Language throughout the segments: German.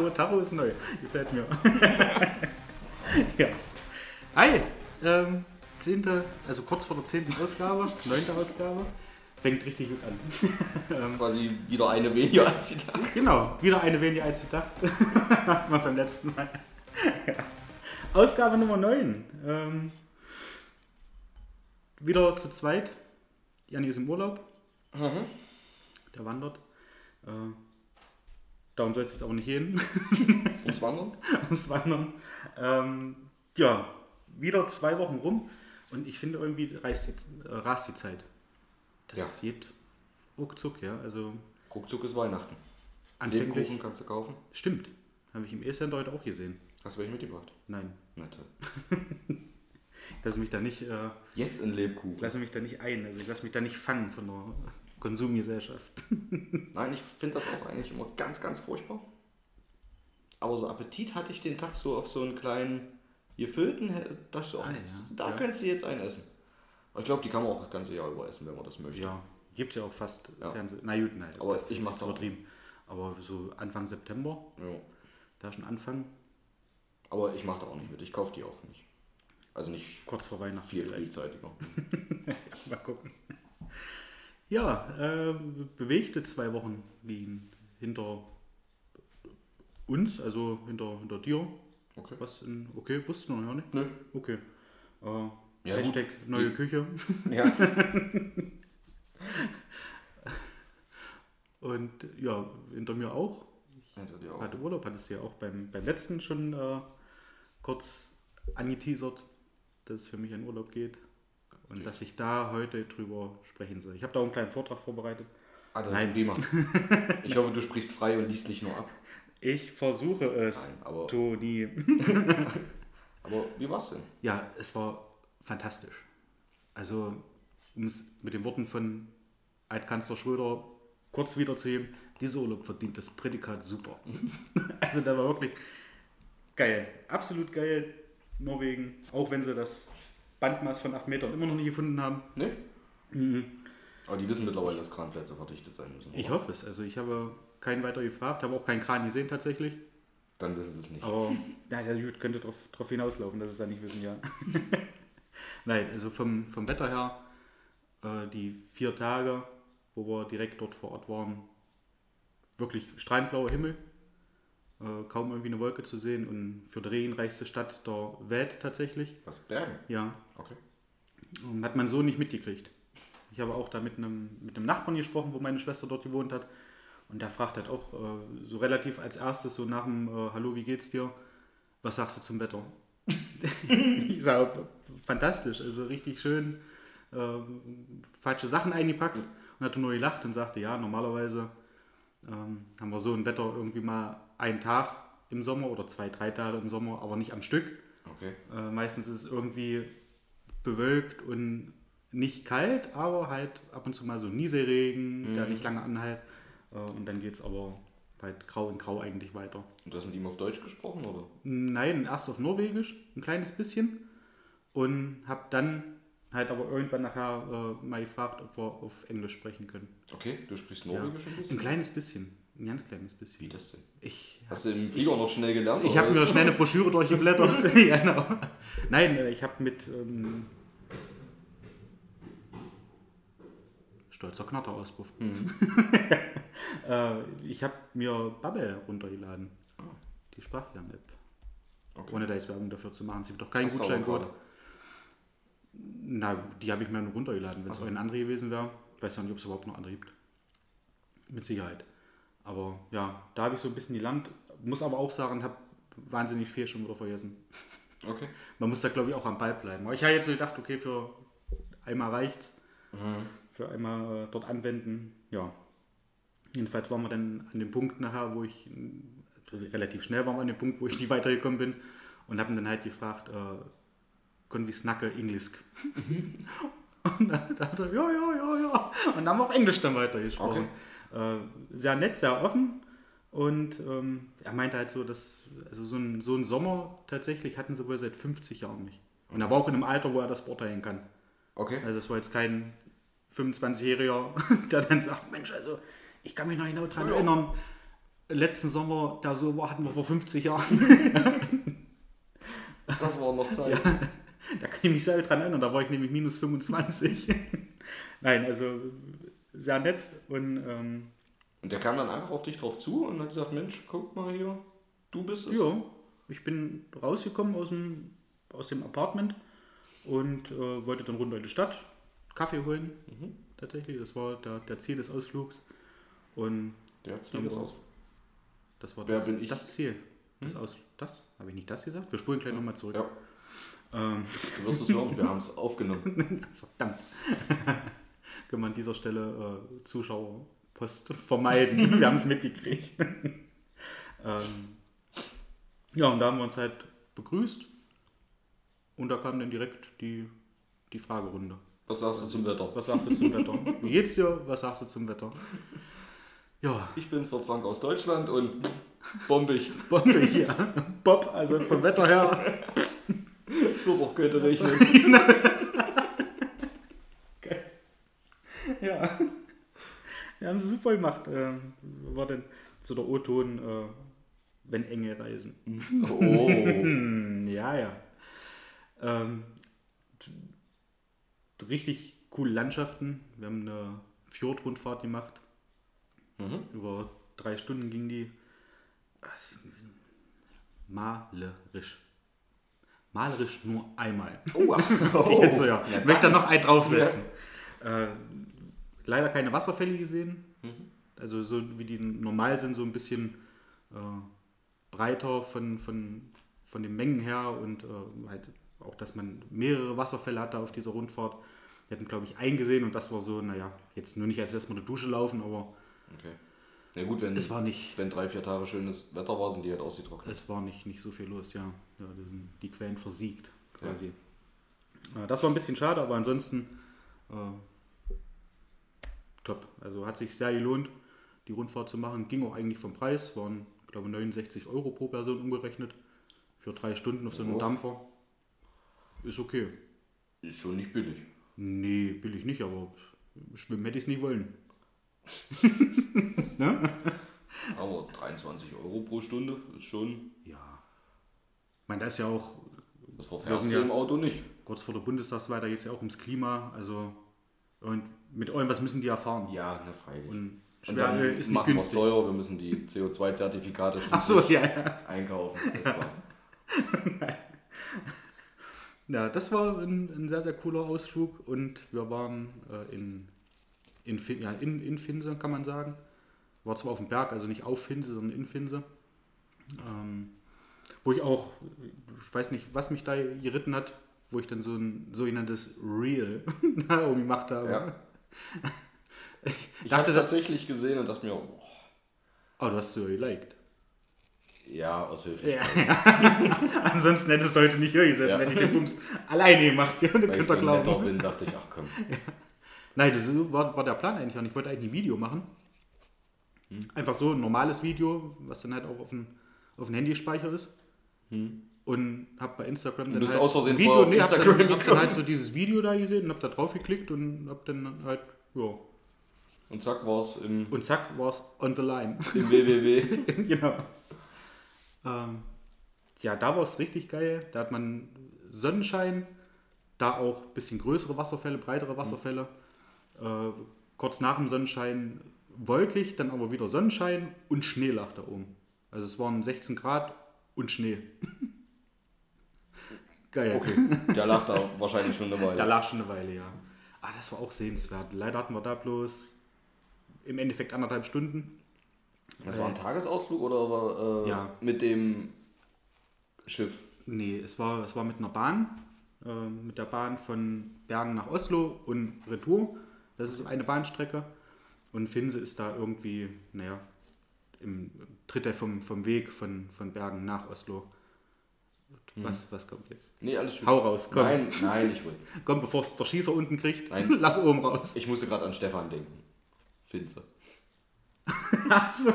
Tacho, Tacho ist neu. Gefällt mir. ja. Hi! Ähm, zehnte, also kurz vor der zehnten Ausgabe, neunte Ausgabe. Fängt richtig gut an. ähm, Quasi wieder eine weniger als die da. genau, wieder eine weniger als gedacht. Hatten wir beim letzten Mal. ja. Ausgabe Nummer 9. Ähm, wieder zu zweit. Janni ist im Urlaub. Mhm. Der wandert. Äh, darum soll es jetzt auch nicht gehen. Ums Wandern? ums Wandern. Ähm, ja, wieder zwei Wochen rum und ich finde irgendwie reißt die, äh, rast die Zeit. Das Ja. geht ruckzuck, ja. Also Ruckzuck ist Weihnachten. anfänglich. Lebkuchen kannst du kaufen. Stimmt. Habe ich im E-Center heute auch gesehen. Hast du welche mitgebracht? Nein. Na toll. Ich lasse mich da nicht, äh, Jetzt in Lebkuchen. ich lasse mich da nicht ein. Also ich lasse mich da nicht fangen von der Konsumgesellschaft. Nein, ich finde das auch eigentlich immer ganz, ganz furchtbar. Aber so Appetit hatte ich den Tag so auf so einen kleinen gefüllten, dachte ich so, Ah, ja. da Ja. könntest du jetzt einen essen. Aber ich glaube, die kann man auch das ganze Jahr über essen, wenn man das möchte. Ja, gibt es ja auch fast. Ja. Na gut, nein. Aber das ich jetzt auch. übertrieben. Aber so Anfang September, Ja. da schon anfangen, Aber ich mache da auch nicht mit. Ich kaufe die auch nicht. Also nicht kurz vor Weihnachten. viel vielleicht. frühzeitiger. Mal gucken. Ja, äh, bewegte zwei Wochen liegen hinter uns, also hinter, hinter dir. Okay. Was in, okay, wussten wir noch nicht. Nö. Okay. Äh, Ja, Hashtag neue Nee. Küche. Ja. Und ja, hinter mir auch. Hinter dir auch. Hatte Urlaub, hattest du ja auch beim, beim letzten schon äh, kurz angeteasert, dass es für mich in Urlaub geht. Und Okay. dass ich da heute drüber sprechen soll. Ich habe da auch einen kleinen Vortrag vorbereitet. Ah, das Nein. ist prima. Ich hoffe, du sprichst frei und liest nicht nur ab. Ich versuche es, Nein, aber, Toni. aber wie war's denn? Ja, es war fantastisch. Also, um es mit den Worten von Altkanzler Schröder kurz wiederzuheben, dieser Urlaub verdient das Prädikat super. also, da war wirklich geil. Absolut geil. Norwegen, auch wenn sie das Bandmaß von 8 Metern immer noch nicht gefunden haben. Ne? Aber die wissen mittlerweile, dass Kranplätze verdichtet sein müssen. Ich hoffe es. Also, ich habe keinen weiter gefragt, habe auch keinen Kran gesehen tatsächlich. Dann wissen sie es nicht. Aber ja, der Dude könnte darauf drauf hinauslaufen, dass es da nicht wissen, ja. Nein, also vom, vom Wetter her, äh, die vier Tage, wo wir direkt dort vor Ort waren, wirklich strahlend Himmel, äh, kaum irgendwie eine Wolke zu sehen und für die regenreichste Stadt der Welt tatsächlich, Was? Bergen? ja, Okay. ähm, hat man so nicht mitgekriegt. Ich habe auch da mit einem, mit einem Nachbarn gesprochen, wo meine Schwester dort gewohnt hat. Und der fragt halt auch äh, so relativ als erstes, so nach dem äh, Hallo, wie geht's dir? Was sagst du zum Wetter? ich sage, fantastisch, also richtig schön äh, falsche Sachen eingepackt und hat nur gelacht und sagte, ja, normalerweise ähm, haben wir so ein Wetter irgendwie mal einen Tag im Sommer oder zwei, drei Tage im Sommer, aber nicht am Stück. Okay. Äh, meistens ist es irgendwie bewölkt und nicht kalt, aber halt ab und zu mal so Nieselregen, der nicht lange anhält. Äh, und dann geht es aber halt grau in grau eigentlich weiter. Und du hast mit ihm auf Deutsch gesprochen, oder? Nein, erst auf Norwegisch, ein kleines bisschen. Und habe dann halt aber irgendwann nachher äh, mal gefragt, ob wir auf Englisch sprechen können. Okay, du sprichst Norwegisch ein Ein bisschen? kleines bisschen, ein ganz kleines bisschen. Wie das denn? Ich Hast du im Flieger noch schnell gelernt? Ich habe mir schnell eine Broschüre durchgeblättert. ja, genau. Nein, äh, ich habe mit ähm, stolzer Knatterauspuff. äh, ich habe mir Bubble runtergeladen. Ah. Die Sprachlern-App. Okay. Ohne da jetzt Werbung dafür zu machen. Sie wird doch kein Hast du aber Gutscheincode. Na, die habe ich mir nur runtergeladen. Wenn es ein andere gewesen wäre, ich weiß ja nicht, ob es überhaupt noch andere gibt. Mit Sicherheit. Aber ja, da habe ich so ein bisschen gelernt. Muss aber auch sagen, habe wahnsinnig viel schon wieder vergessen. Okay. Man muss da, glaube ich, auch am Ball bleiben. Aber ich habe jetzt so gedacht, okay, für einmal reicht's. Mhm. Für einmal äh, dort anwenden. Ja. Jedenfalls waren wir dann an dem Punkt nachher, wo ich, äh, relativ schnell waren wir an dem Punkt, wo ich nicht weitergekommen bin. Und habe dann halt gefragt, äh, können wir snacke Englisch? und dann dachte er, ja, ja, ja, ja. Und dann haben wir auf Englisch dann weitergesprochen. Äh, sehr nett, sehr offen. Und ähm, er meinte halt so, dass also so ein, so ein Sommer tatsächlich hatten sie wohl seit 50 Jahren nicht. Und er war auch in einem Alter, wo er das beurteilen kann. Okay. Also es war jetzt kein 25-Jähriger, der dann sagt, Mensch, also ich kann mich noch genau daran Ja. erinnern, letzten Sommer, der so war, hatten wir vor 50 Jahren. Das war noch Zeit. da kann ich mich selber dran erinnern, da war ich nämlich minus 25. Nein, also sehr nett und ähm, Und der kam dann einfach auf dich drauf zu und hat gesagt, Mensch, guck mal hier, du bist es. ja, ich bin rausgekommen aus dem, aus dem Apartment und äh, wollte dann runter in die Stadt, Kaffee holen, tatsächlich, das war der, der Ziel des Ausflugs und Der Ziel ist aus. Das war das, das Ziel. Das aus. Das? Habe ich nicht das gesagt? Wir spulen gleich nochmal zurück. Ja, Ähm, du wirst es hören, wir haben es aufgenommen. verdammt. Können wir an dieser Stelle äh, Zuschauerpost vermeiden. wir haben es mitgekriegt. ähm, ja, und da haben wir uns halt begrüßt. Und da kam dann direkt die, die Fragerunde. Was sagst du zum Wetter? Was sagst du zum Wetter? Wie geht's dir? Was sagst du zum Wetter? Ja, Ich bin's, der Frank aus Deutschland und bombig. Bombe hier. Bob, also vom Wetter her. Super, könnte regnen. Ja. Wir haben es super gemacht. Ähm, war denn so der O-Ton, äh, wenn enge reisen. Oh. Hm, ja, ja. Ähm, richtig coole Landschaften. Wir haben eine Fjordrundfahrt gemacht. Mhm. Über drei Stunden ging die. Was- Malerisch. Malerisch nur einmal. Oh, Die jetzt so, ja. Ja, Ich möchte da noch einen draufsetzen. Äh, leider keine Wasserfälle gesehen. Mhm. Also so wie die normal sind, so ein bisschen äh, breiter von, von, von den Mengen her und äh, halt auch, dass man mehrere Wasserfälle hatte auf dieser Rundfahrt. Wir hatten, glaube ich, einen gesehen und das war so, naja, jetzt nur nicht als erstmal eine Dusche laufen, aber Okay. Ja gut, wenn, es war nicht, wenn drei, vier Tage schönes Wetter war, sind die halt ausgetrocknet. es war nicht, nicht so viel los, ja. ja die, sind, die Quellen versiegt quasi. Äh, Das war ein bisschen schade, aber ansonsten äh, top. Also hat sich sehr gelohnt, die Rundfahrt zu machen. Ging auch eigentlich vom Preis, waren, glaube ich, 69 Euro pro Person umgerechnet. Für drei Stunden auf so einem Oh. Dampfer. Ist okay. Ist schon nicht billig. Nee, billig nicht, aber schwimmen hätte ich es nicht wollen. Aber 23 Euro pro Stunde ist schon. Ja. Ich meine, da ist ja auch Das verfährst du ja- im Auto nicht. kurz vor der Bundestagswahl, da geht es ja auch ums Klima. Also und mit irgendwas müssen die erfahren. Ja, ne, freilich. Und Und dann Schweröl ist nicht machen wir günstig. teuer, wir müssen die CO2-Zertifikate Ach so, ja, ja. einkaufen. Das war, Ja, das war ein, ein sehr, sehr cooler Ausflug und wir waren äh, in, in, ja, in, in Finse, kann man sagen. War zwar auf dem Berg, also nicht auf Finse, sondern in Finse. Ähm, wo ich auch, ich weiß nicht, was mich da geritten hat, wo ich dann so ein sogenanntes Reel da oben gemacht habe. ja. Ich dachte, habe das- tatsächlich gesehen und dachte mir, oh, Oh, du hast so geliked. ja, aus Höflichkeit. Ja. Ansonsten hättest du heute nicht hier gesessen, Ja. hätte ich den Bums alleine gemacht. Ja, du Weil ich so glauben. bin, dachte ich, ach komm. Nein, das war, war der Plan eigentlich auch nicht. Ich wollte eigentlich ein Video machen. Einfach so ein normales Video, was dann halt auch auf dem, auf dem Handyspeicher ist. Und hab bei Instagram dann bist halt aus Versehen ein Video, nee, hab Instagram dann, hab dann halt so dieses Video da gesehen und hab da drauf geklickt und hab dann halt, ja. Und zack war es im, Und zack, war's on the line. im WWW. genau. Ähm, ja, da war es richtig geil. Da hat man Sonnenschein, da auch ein bisschen größere Wasserfälle, breitere Wasserfälle. Äh, kurz nach dem Sonnenschein wolkig, dann aber wieder Sonnenschein und Schnee lag da oben. Also es waren 16 Grad und Schnee. geil. Okay, der lag da wahrscheinlich schon eine Weile. Da lag schon eine Weile, ja. Ah, das war auch sehenswert. Leider hatten wir da bloß im Endeffekt anderthalb Stunden. Das war ein Tagesausflug oder war, äh, Ja. mit dem Schiff? Nee, es war, es war mit einer Bahn. Äh, mit der Bahn von Bergen nach Oslo und Retour. Das ist eine Bahnstrecke. Und Finse ist da irgendwie, naja, im Drittel vom, vom Weg von, von Bergen nach Oslo. Was, was kommt jetzt? Nee, alles schön. Hau raus, komm. Nein, nein, ich will. Komm, bevor es der Schießer unten kriegt, Nein. lass oben raus. Ich musste gerade an Stefan denken. Finze. Ach so,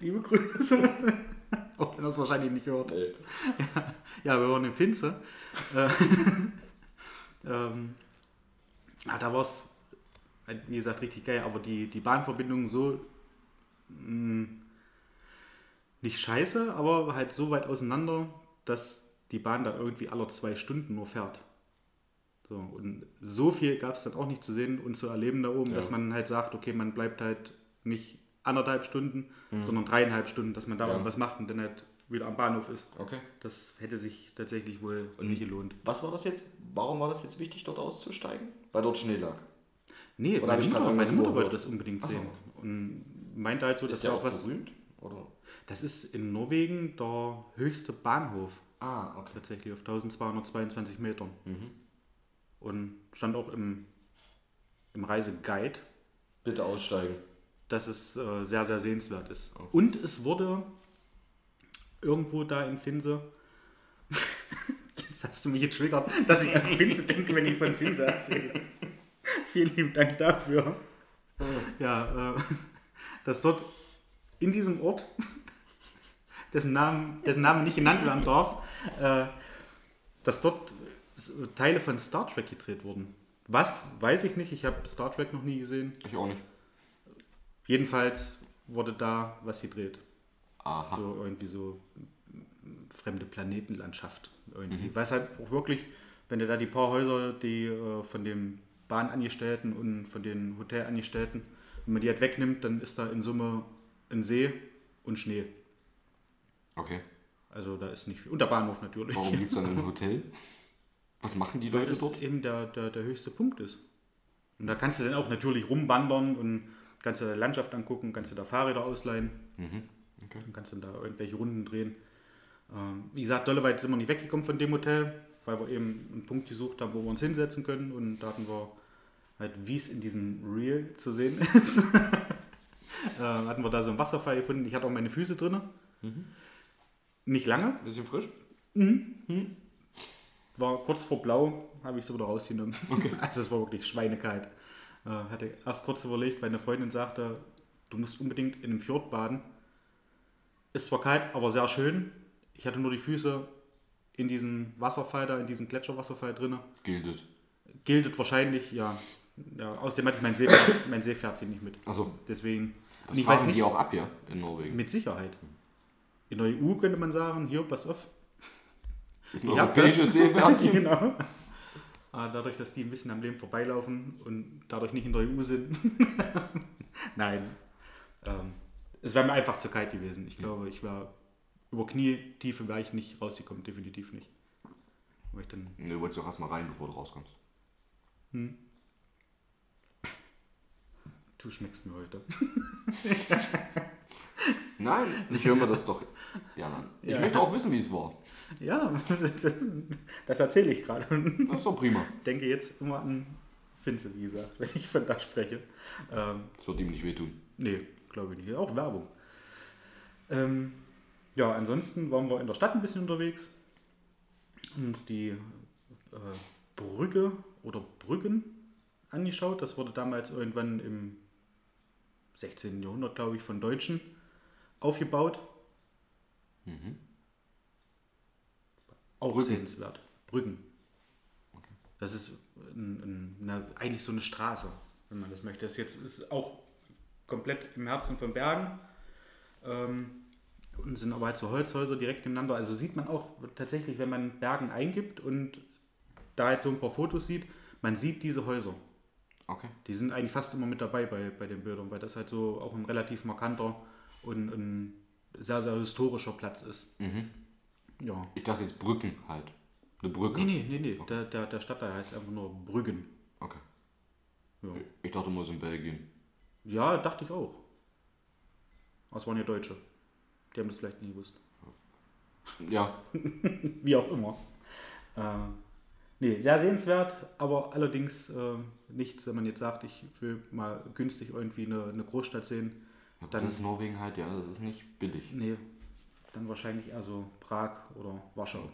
Liebe Grüße. Auch wenn er es wahrscheinlich nicht hört. Nee. Ja, wir waren in Finze. Äh, ähm, ja, da war es, wie gesagt, richtig geil. Aber die, die Bahnverbindung so mh, nicht scheiße, aber halt so weit auseinander, dass die Bahn da irgendwie alle zwei Stunden nur fährt. So, und so viel gab es dann auch nicht zu sehen und zu erleben da oben, Ja. dass man halt sagt, okay, man bleibt halt nicht anderthalb Stunden, sondern dreieinhalb Stunden, dass man da Ja. irgendwas macht und dann halt wieder am Bahnhof ist. Okay. Das hätte sich tatsächlich wohl nicht gelohnt. Was war das jetzt? Warum war das jetzt wichtig, dort auszusteigen? Weil dort Schnee lag. Nee, Oder meine ich Mutter, meine Mutter wollte das unbedingt Ach so. sehen. Und meinte halt so, dass Ist ja auch auch was. berühmt? Oder? Das ist in Norwegen der höchste Bahnhof, Ah, okay. tatsächlich auf 1222 Metern. Mhm. Und stand auch im, im Reiseguide, Bitte aussteigen. dass es äh, sehr, sehr sehenswert ist. Okay. Und es wurde irgendwo da in Finse. Jetzt hast du mich getriggert, dass ich an Finse denke, wenn ich von Finse erzähle. Vielen lieben Dank dafür. Ja, äh, dass dort in diesem Ort, dessen Namen, dessen Name nicht genannt werden darf, äh, dass dort Teile von Star Trek gedreht wurden. Was, weiß ich nicht, ich habe Star Trek noch nie gesehen. Ich auch nicht. Jedenfalls wurde da was gedreht. Aha. So irgendwie so fremde Planetenlandschaft. Irgendwie. Weiß halt auch wirklich, wenn du da die paar Häuser, die äh, von den Bahnangestellten und von den Hotelangestellten, wenn man die halt wegnimmt, dann ist da in Summe ein See und Schnee. Okay. Also da ist nicht viel. Und der Bahnhof natürlich. Warum gibt es dann ein Hotel? Was machen die Weil Leute das dort? eben der, der, der höchste Punkt ist. Und da kannst du dann auch natürlich rumwandern und kannst du die Landschaft angucken, kannst du da Fahrräder ausleihen. Mhm. Okay. Dann kannst du da irgendwelche Runden drehen. Ähm, wie gesagt, dolle weit sind wir nicht weggekommen von dem Hotel, weil wir eben einen Punkt gesucht haben, wo wir uns hinsetzen können. Und da hatten wir halt, wie es in diesem Reel zu sehen ist, äh, hatten wir da so einen Wasserfall gefunden. Ich hatte auch meine Füße drin. Nicht lange, Bisschen frisch? war kurz vor blau, habe ich sie wieder rausgenommen. Also es war wirklich schweinekalt. Äh, hatte erst kurz überlegt, weil eine Freundin sagte, du musst unbedingt in einem Fjord baden. Ist zwar kalt, aber sehr schön. Ich hatte nur die Füße in diesem Wasserfall da, in diesem Gletscherwasserfall drin. Gildet. Gildet wahrscheinlich, ja. ja außerdem hatte ich mein, Seepferd, mein Seepferdchen nicht mit. Also, Deswegen, das ich weiß nicht, die auch ab, ja, in Norwegen. mit Sicherheit. In der EU könnte man sagen, hier, pass auf, Ein europäisches. Seepferdchen. genau. Ah, Dadurch, dass die ein bisschen am Leben vorbeilaufen und dadurch nicht in der EU sind. Nein. Ähm, es wäre mir einfach zu kalt gewesen. Ich glaube, ich wäre über Knietiefe wäre ich nicht rausgekommen, definitiv nicht. Weil ich dann, Ne, du wolltest doch erstmal rein, bevor du rauskommst. du schmeckst mir heute. Nein, ich höre mir das doch. Ja, dann. Ich Ja. möchte auch wissen, wie es war. Ja, das, das erzähle ich gerade. Das ist doch prima. Denke jetzt immer an Finze, wie gesagt, wenn ich von da spreche. Ähm, Das wird ihm nicht wehtun. Nee, glaube ich nicht. Auch Werbung. Ähm, ja, ansonsten waren wir in der Stadt ein bisschen unterwegs. Uns die äh, Brücke oder Brücken angeschaut. Das wurde damals irgendwann im 16. Jahrhundert, glaube ich, von Deutschen aufgebaut. Auch Brücken. sehenswert. Brücken. Das ist ein, ein, eine, eigentlich so eine Straße, wenn man das möchte. Das jetzt ist auch komplett im Herzen von Bergen. Ähm, und sind aber halt so Holzhäuser direkt nebeneinander. Also sieht man auch tatsächlich, wenn man Bergen eingibt und da jetzt so ein paar Fotos sieht, man sieht diese Häuser. Okay. Die sind eigentlich fast immer mit dabei bei, bei den Bildern, weil das halt so auch ein relativ markanter und ein sehr, sehr historischer Platz ist. Mhm. Ja. Ich dachte jetzt Brücken halt. Eine Brücke. Nee, nee, nee, nee. Der, der, der Stadtteil heißt einfach nur Brüggen. Okay. Ja, Ich dachte immer so in Belgien. Ja dachte ich auch. Aber es waren ja Deutsche. Die haben das vielleicht nie gewusst. Ja, Wie auch immer. Äh, nee, sehr sehenswert, aber allerdings äh, nichts, wenn man jetzt sagt, ich will mal günstig irgendwie eine, eine Großstadt sehen. Ja, Dann- das ist Norwegen halt, ja, das ist nicht billig. Nee, dann wahrscheinlich eher so Prag oder Warschau.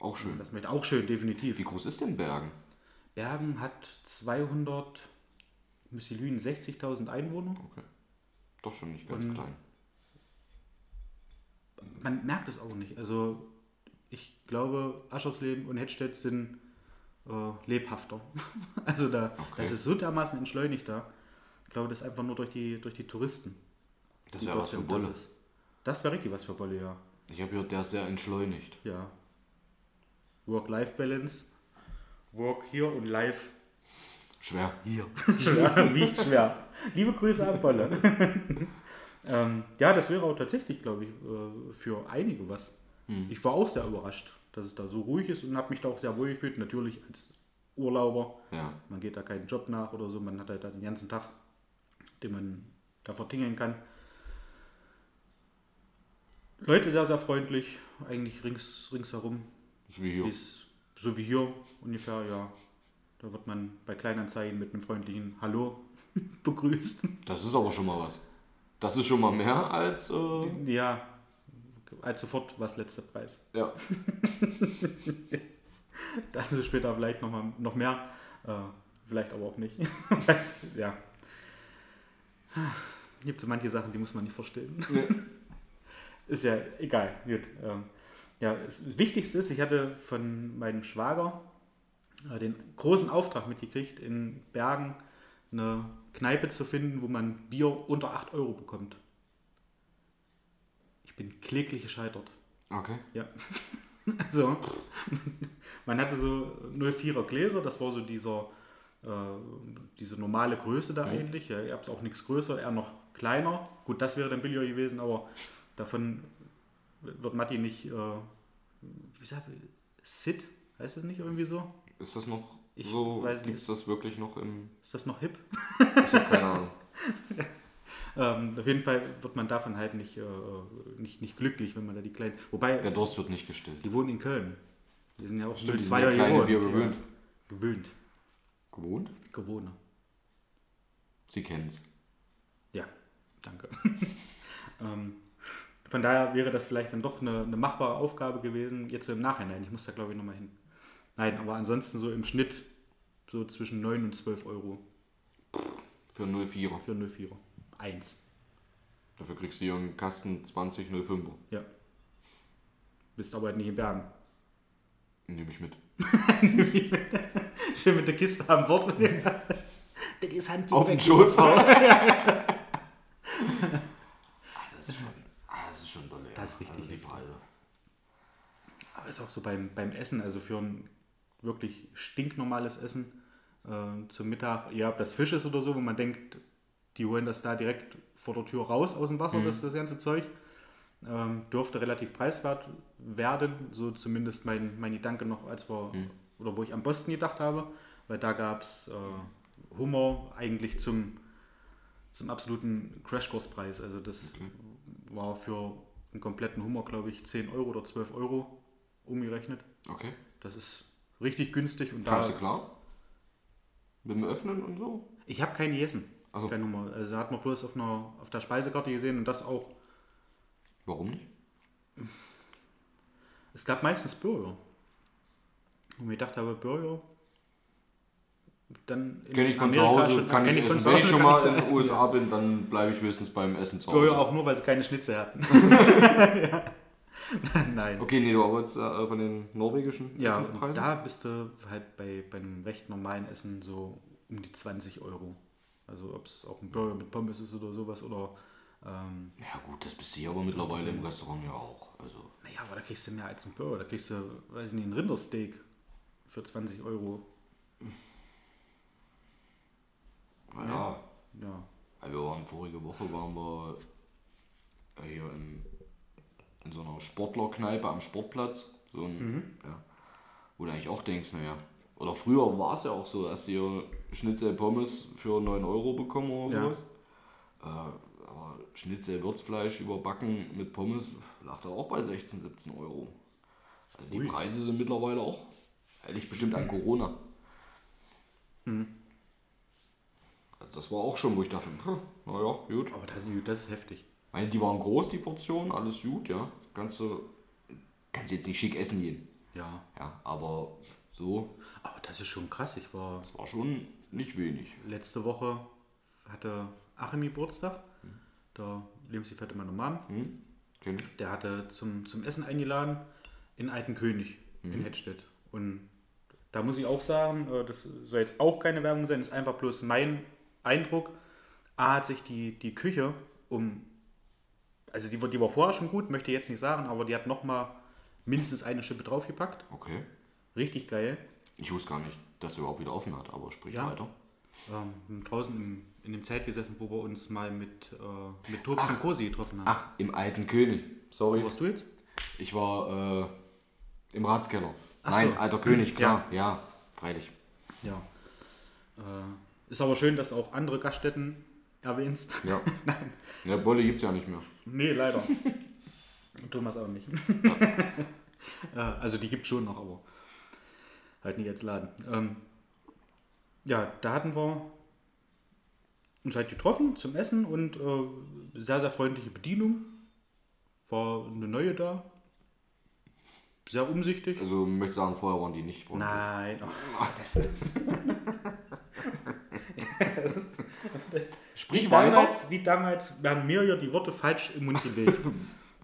Auch schön. Das möchte auch schön, definitiv. Wie groß ist denn Bergen? Bergen hat 200, müsste lügen, 60.000 Einwohner. Okay. Doch schon nicht ganz Und- klein. man merkt es auch nicht. Also ich glaube, Aschersleben und Hedstedt sind äh, lebhafter. also da, Okay. das ist so dermaßen entschleunigt da. Ich glaube, das ist einfach nur durch die, durch die Touristen. Das wäre was für. Bolle. Das, das wäre richtig was für Bolle, ja. Ich habe gehört, der ist sehr entschleunigt. Ja. Work-Life-Balance. Work hier und live Schwer. hier. schwer, wiegt schwer. Liebe Grüße an Bolle. ähm, ja, das wäre auch tatsächlich, glaube ich, äh, für einige was. Ich war auch sehr überrascht, dass es da so ruhig ist und habe mich da auch sehr wohl gefühlt. Natürlich als Urlauber. Ja. Man geht da keinen Job nach oder so. Man hat halt da den ganzen Tag, den man da vertingeln kann. Leute sehr, sehr freundlich. Eigentlich rings, ringsherum. Wie hier. So wie hier ungefähr, ja. Da wird man bei Kleinanzeigen mit einem freundlichen Hallo begrüßt. Das ist aber schon mal was. Das ist schon mal mehr als. Äh, Ja, als sofort was letzter Preis. ja. Dann ist später vielleicht noch, mal, noch mehr, äh, vielleicht aber auch nicht. Weiß, ja. Gibt so manche Sachen, die muss man nicht verstehen. Ist ja egal. Gut. Ähm, ja, das Wichtigste ist, ich hatte von meinem Schwager äh, den großen Auftrag mitgekriegt, in Bergen eine Kneipe zu finden, wo man Bier unter 8 Euro bekommt. Ich bin kläglich gescheitert. Okay. Ja. Also, man hatte so 04er Gläser, das war so dieser, äh, diese normale Größe da eigentlich. Ja, ihr habt es auch nichts größer, eher noch kleiner. Gut, das wäre dann billiger gewesen, aber davon wird Matti nicht, äh, wie sagt Sid? Heißt das nicht irgendwie so? Ist das noch Ich so? weiß Gibt nicht. das wirklich noch im. Ist das noch hip? Ich habe keine Ahnung. Ähm, auf jeden Fall wird man davon halt nicht, äh, nicht, nicht glücklich, wenn man da die kleinen. Wobei, Der Durst wird nicht gestillt. die wohnen in Köln. Die sind ja auch Stimmt, mit die sind Zweier ja kleine. Bier gewöhnt. Gewöhnt. Gewohnt? Gewohne. Sie kennen's. Ja, danke. ähm, von daher wäre das vielleicht dann doch eine, eine machbare Aufgabe gewesen, jetzt so im Nachhinein. Ich muss da glaube ich nochmal hin. Nein, aber ansonsten so im Schnitt so zwischen 9 und 12 Euro Für 04er. für 04er. Eins. Dafür kriegst du hier einen Kasten 2005er. Ja. Bist aber halt nicht in Bergen. Nehme ich mit. Schön mit der Kiste am Bord. das ist Hand Auf den Schoß. das ist schon. Ah, das ist schon dolle. Das ist richtig Also. Aber ist auch so beim, beim Essen, also für ein wirklich stinknormales Essen äh, zum Mittag, ja, ob das Fisch ist oder so, wo man denkt, die holen das da direkt vor der Tür raus aus dem Wasser, das, das ganze Zeug, ähm, dürfte relativ preiswert werden, so zumindest mein, mein Gedanke noch, als wir, oder wo ich am Boston gedacht habe, weil da gab es äh, Hummer eigentlich zum, zum absoluten Crashkurspreis, also das war für einen kompletten Hummer, glaube ich, 10 Euro oder 12 Euro umgerechnet. Okay. Das ist richtig günstig und da. Kamst du klar? Mit dem Öffnen und so? Ich habe keinen gegessen. Ach so. Kein Hummer. Also hat man bloß auf, einer, auf der Speisekarte gesehen und das auch. Warum nicht? Es gab meistens Burger. Und mir gedacht habe, Burger. Dann in Kenn ich von Amerika zu Hause, schon- kann ich von essen. Wenn ich schon mal in den essen, USA bin, dann bleibe ich wenigstens beim Essen zu Hause. Burger auch nur, weil sie keine Schnitzel hatten. ja. Nein. Okay, nee, du aber jetzt äh, von den norwegischen Ja, Essenspreisen? da bist du halt bei, bei einem recht normalen Essen so um die 20 Euro. Also ob es auch ein Burger mit Pommes ist oder sowas oder ähm, Ja gut, das bist du hier aber mittlerweile im Restaurant ja auch. Also, naja, aber da kriegst du mehr als ein Burger. Da kriegst du, weiß ich nicht, ein Rindersteak für 20 Euro. naja. Ja. Ja, Wir waren vorige Woche waren wir hier in, in so einer Sportlerkneipe am Sportplatz. So ein, ja, wo du eigentlich auch denkst, naja. Oder früher war es ja auch so, dass ihr Schnitzel Pommes für 9 Euro bekommen oder Ja. sowas. Äh, aber Schnitzel Würzfleisch überbacken mit Pommes lag da auch bei 16, 17 Euro. Also die Ui. Preise sind mittlerweile auch, ehrlich bestimmt an Corona. Also das war auch schon, wo ich dachte, hm, naja, gut. Aber das, das ist heftig. Ich meine, die waren groß, die Portionen, alles gut, ja. Kannst du, kannst jetzt nicht schick essen gehen. Ja. Ja, aber so, Aber das ist schon krass. Ich war das war schon nicht wenig. letzte Woche, hatte Achim Geburtstag. Der Lebensgefährte meiner Mom. Hm? Ich. Der hatte zum, zum Essen eingeladen in Alten König in Hettstedt. Und da muss ich auch sagen, äh, das soll jetzt auch keine Werbung sein, ist einfach bloß mein Eindruck. A hat sich die, die Küche um, also die, war- die war vorher schon gut, möchte ich jetzt nicht sagen, aber die hat nochmal mindestens eine Schippe draufgepackt. Okay. Richtig geil. Ich wusste gar nicht, dass er überhaupt wieder offen hat, aber sprich Ja. weiter. Ähm, wir haben draußen im, in dem Zelt gesessen, wo wir uns mal mit, äh, mit Tobs und Kosi getroffen haben. Ach, im alten König. Sorry. Wo warst du jetzt? Ich war äh, im Ratskeller. Ach Nein, so. alter König, klar. Ja, freilich. Ja. Äh, ist aber schön, dass auch andere Gaststätten erwähnst. Ja. ja, Bolle gibt's ja nicht mehr. Nee, leider. Und Thomas auch nicht. Äh, also die gibt es schon noch, aber halt nicht als Laden. Ähm, ja, da hatten wir uns halt getroffen zum Essen und äh, sehr, sehr freundliche Bedienung. War eine neue da. Sehr umsichtig. Also, ich möchte sagen, vorher waren die nicht freundlich. Nein, oh, das ist. Weiter. damals, wie damals werden mir ja die Worte falsch im Mund gelegt.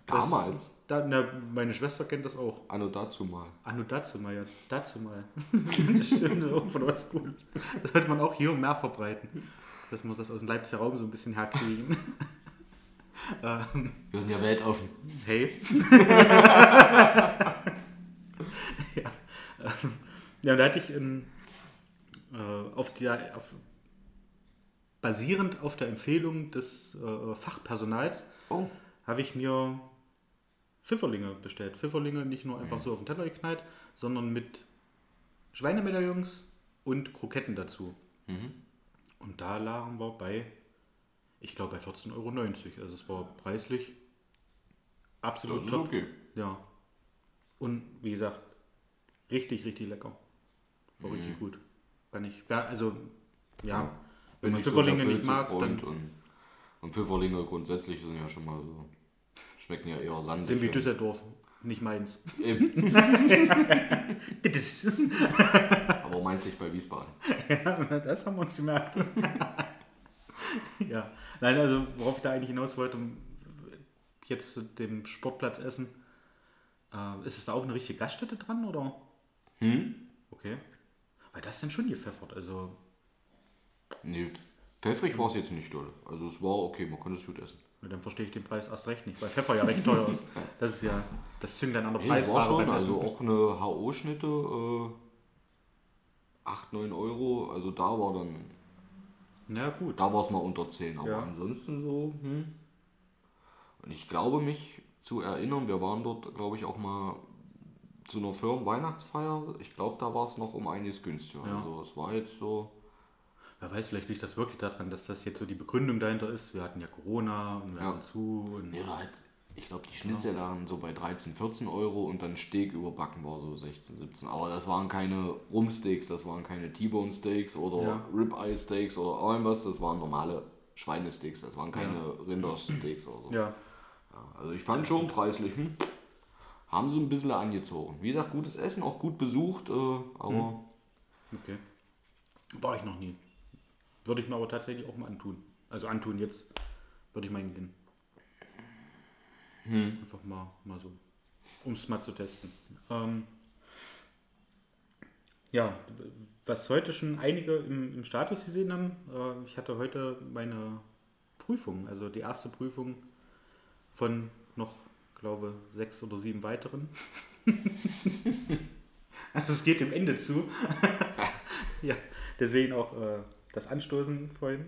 Das- Damals? Da, na, meine Schwester kennt das auch. Anno dazu mal. Nur dazu mal, ja. Dazu mal. das stimmt auch von was Gutes. Das sollte man auch hier mehr verbreiten. Dass wir das aus dem Leipziger Raum so ein bisschen herkriegen. ähm, Wir sind ja weltoffen. hey. ja. Ähm, ja, da hatte ich in, äh, auf der, auf, basierend auf der Empfehlung des äh, Fachpersonals Oh, habe ich mir Pfifferlinge bestellt. Pfifferlinge nicht nur einfach so auf den Teller geknallt, sondern mit Schweinemedaillons und Kroketten dazu. Und da lagen wir bei, ich glaube, bei 14,90 Euro. Also es war preislich absolut top. okay. Ja. Und wie gesagt, richtig, richtig lecker. War richtig gut. Kann ich, also, ja, wenn man so Pfifferlinge der nicht mag, dann Und, und Pfifferlinge grundsätzlich sind ja schon mal so. Schmecken ja eher sandig. sind wie Düsseldorf, nicht meins. Eben. Aber meinst nicht bei Wiesbaden. Das haben wir uns gemerkt. ja, nein, also worauf ich da eigentlich hinaus wollte, um jetzt zu dem Sportplatz essen, äh, ist es da auch eine richtige Gaststätte dran oder? Hm? Okay. Weil das ist dann schon gepfeffert, also Nee, pfeffrig war es jetzt nicht doll. Also es war okay, man konnte es gut essen. na, dann verstehe ich den Preis erst recht nicht, weil Pfeffer ja recht teuer ist. Das ist ja, das züngt dann an der Nee, es war schon, also auch eine HO-Schnitte, äh, 8, 9 Euro, also da war dann, Ja gut. da war es mal unter 10, aber Ja. ansonsten so, hm. Und ich glaube mich zu erinnern, wir waren dort, glaube ich, auch mal zu einer Firmen-Weihnachtsfeier. Ich glaube, da war es noch um einiges günstiger. Ja. Also es war jetzt so, Wer weiß, vielleicht liegt das wirklich daran, dass das jetzt so die Begründung dahinter ist. Wir hatten ja Corona und wir Ja. hatten zu. Und oder halt, ich glaube, die Schnitzel lagen so bei 13, 14 Euro und dann Steak überbacken war so 16, 17. Aber das waren keine Rumsteaks, das waren keine T-Bone Steaks oder Ja. Ribeye Steaks oder irgendwas, das waren normale Schweinesteaks, das waren keine Rindersteaks oder so. ja, Ja, also ich fand schon preislich, hm, haben sie ein bisschen angezogen. Wie gesagt, gutes Essen, auch gut besucht, äh, aber okay. War ich noch nie. Würde ich mir aber tatsächlich auch mal antun. Also antun jetzt würde ich mal hingehen. Einfach mal, mal so, um es mal zu testen. Ähm, ja, was heute schon einige im, im Status gesehen haben, äh, ich hatte heute meine Prüfung, also die erste Prüfung von noch, glaube sechs oder sieben weiteren. also es geht dem Ende zu. ja, deswegen auch äh, das Anstoßen vorhin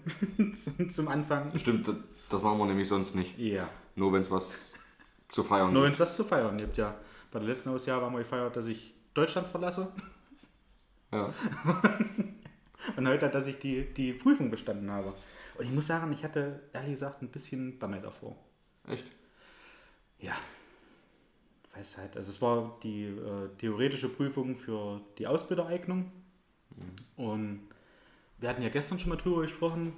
zum, Anfang. stimmt, das, machen wir nämlich sonst nicht. Ja. Nur wenn es was zu feiern Nur wenn gibt. es was zu feiern gibt, ja. Bei der letzten Ausjahr haben wir gefeiert, dass ich Deutschland verlasse Ja. und heute, dass ich die, die Prüfung bestanden habe. Und ich muss sagen, ich hatte ehrlich gesagt ein bisschen Bammel davor. Echt? Ja. Weiß halt, also es war die äh, theoretische Prüfung für die Ausbildereignung. Und wir hatten ja gestern schon mal drüber gesprochen,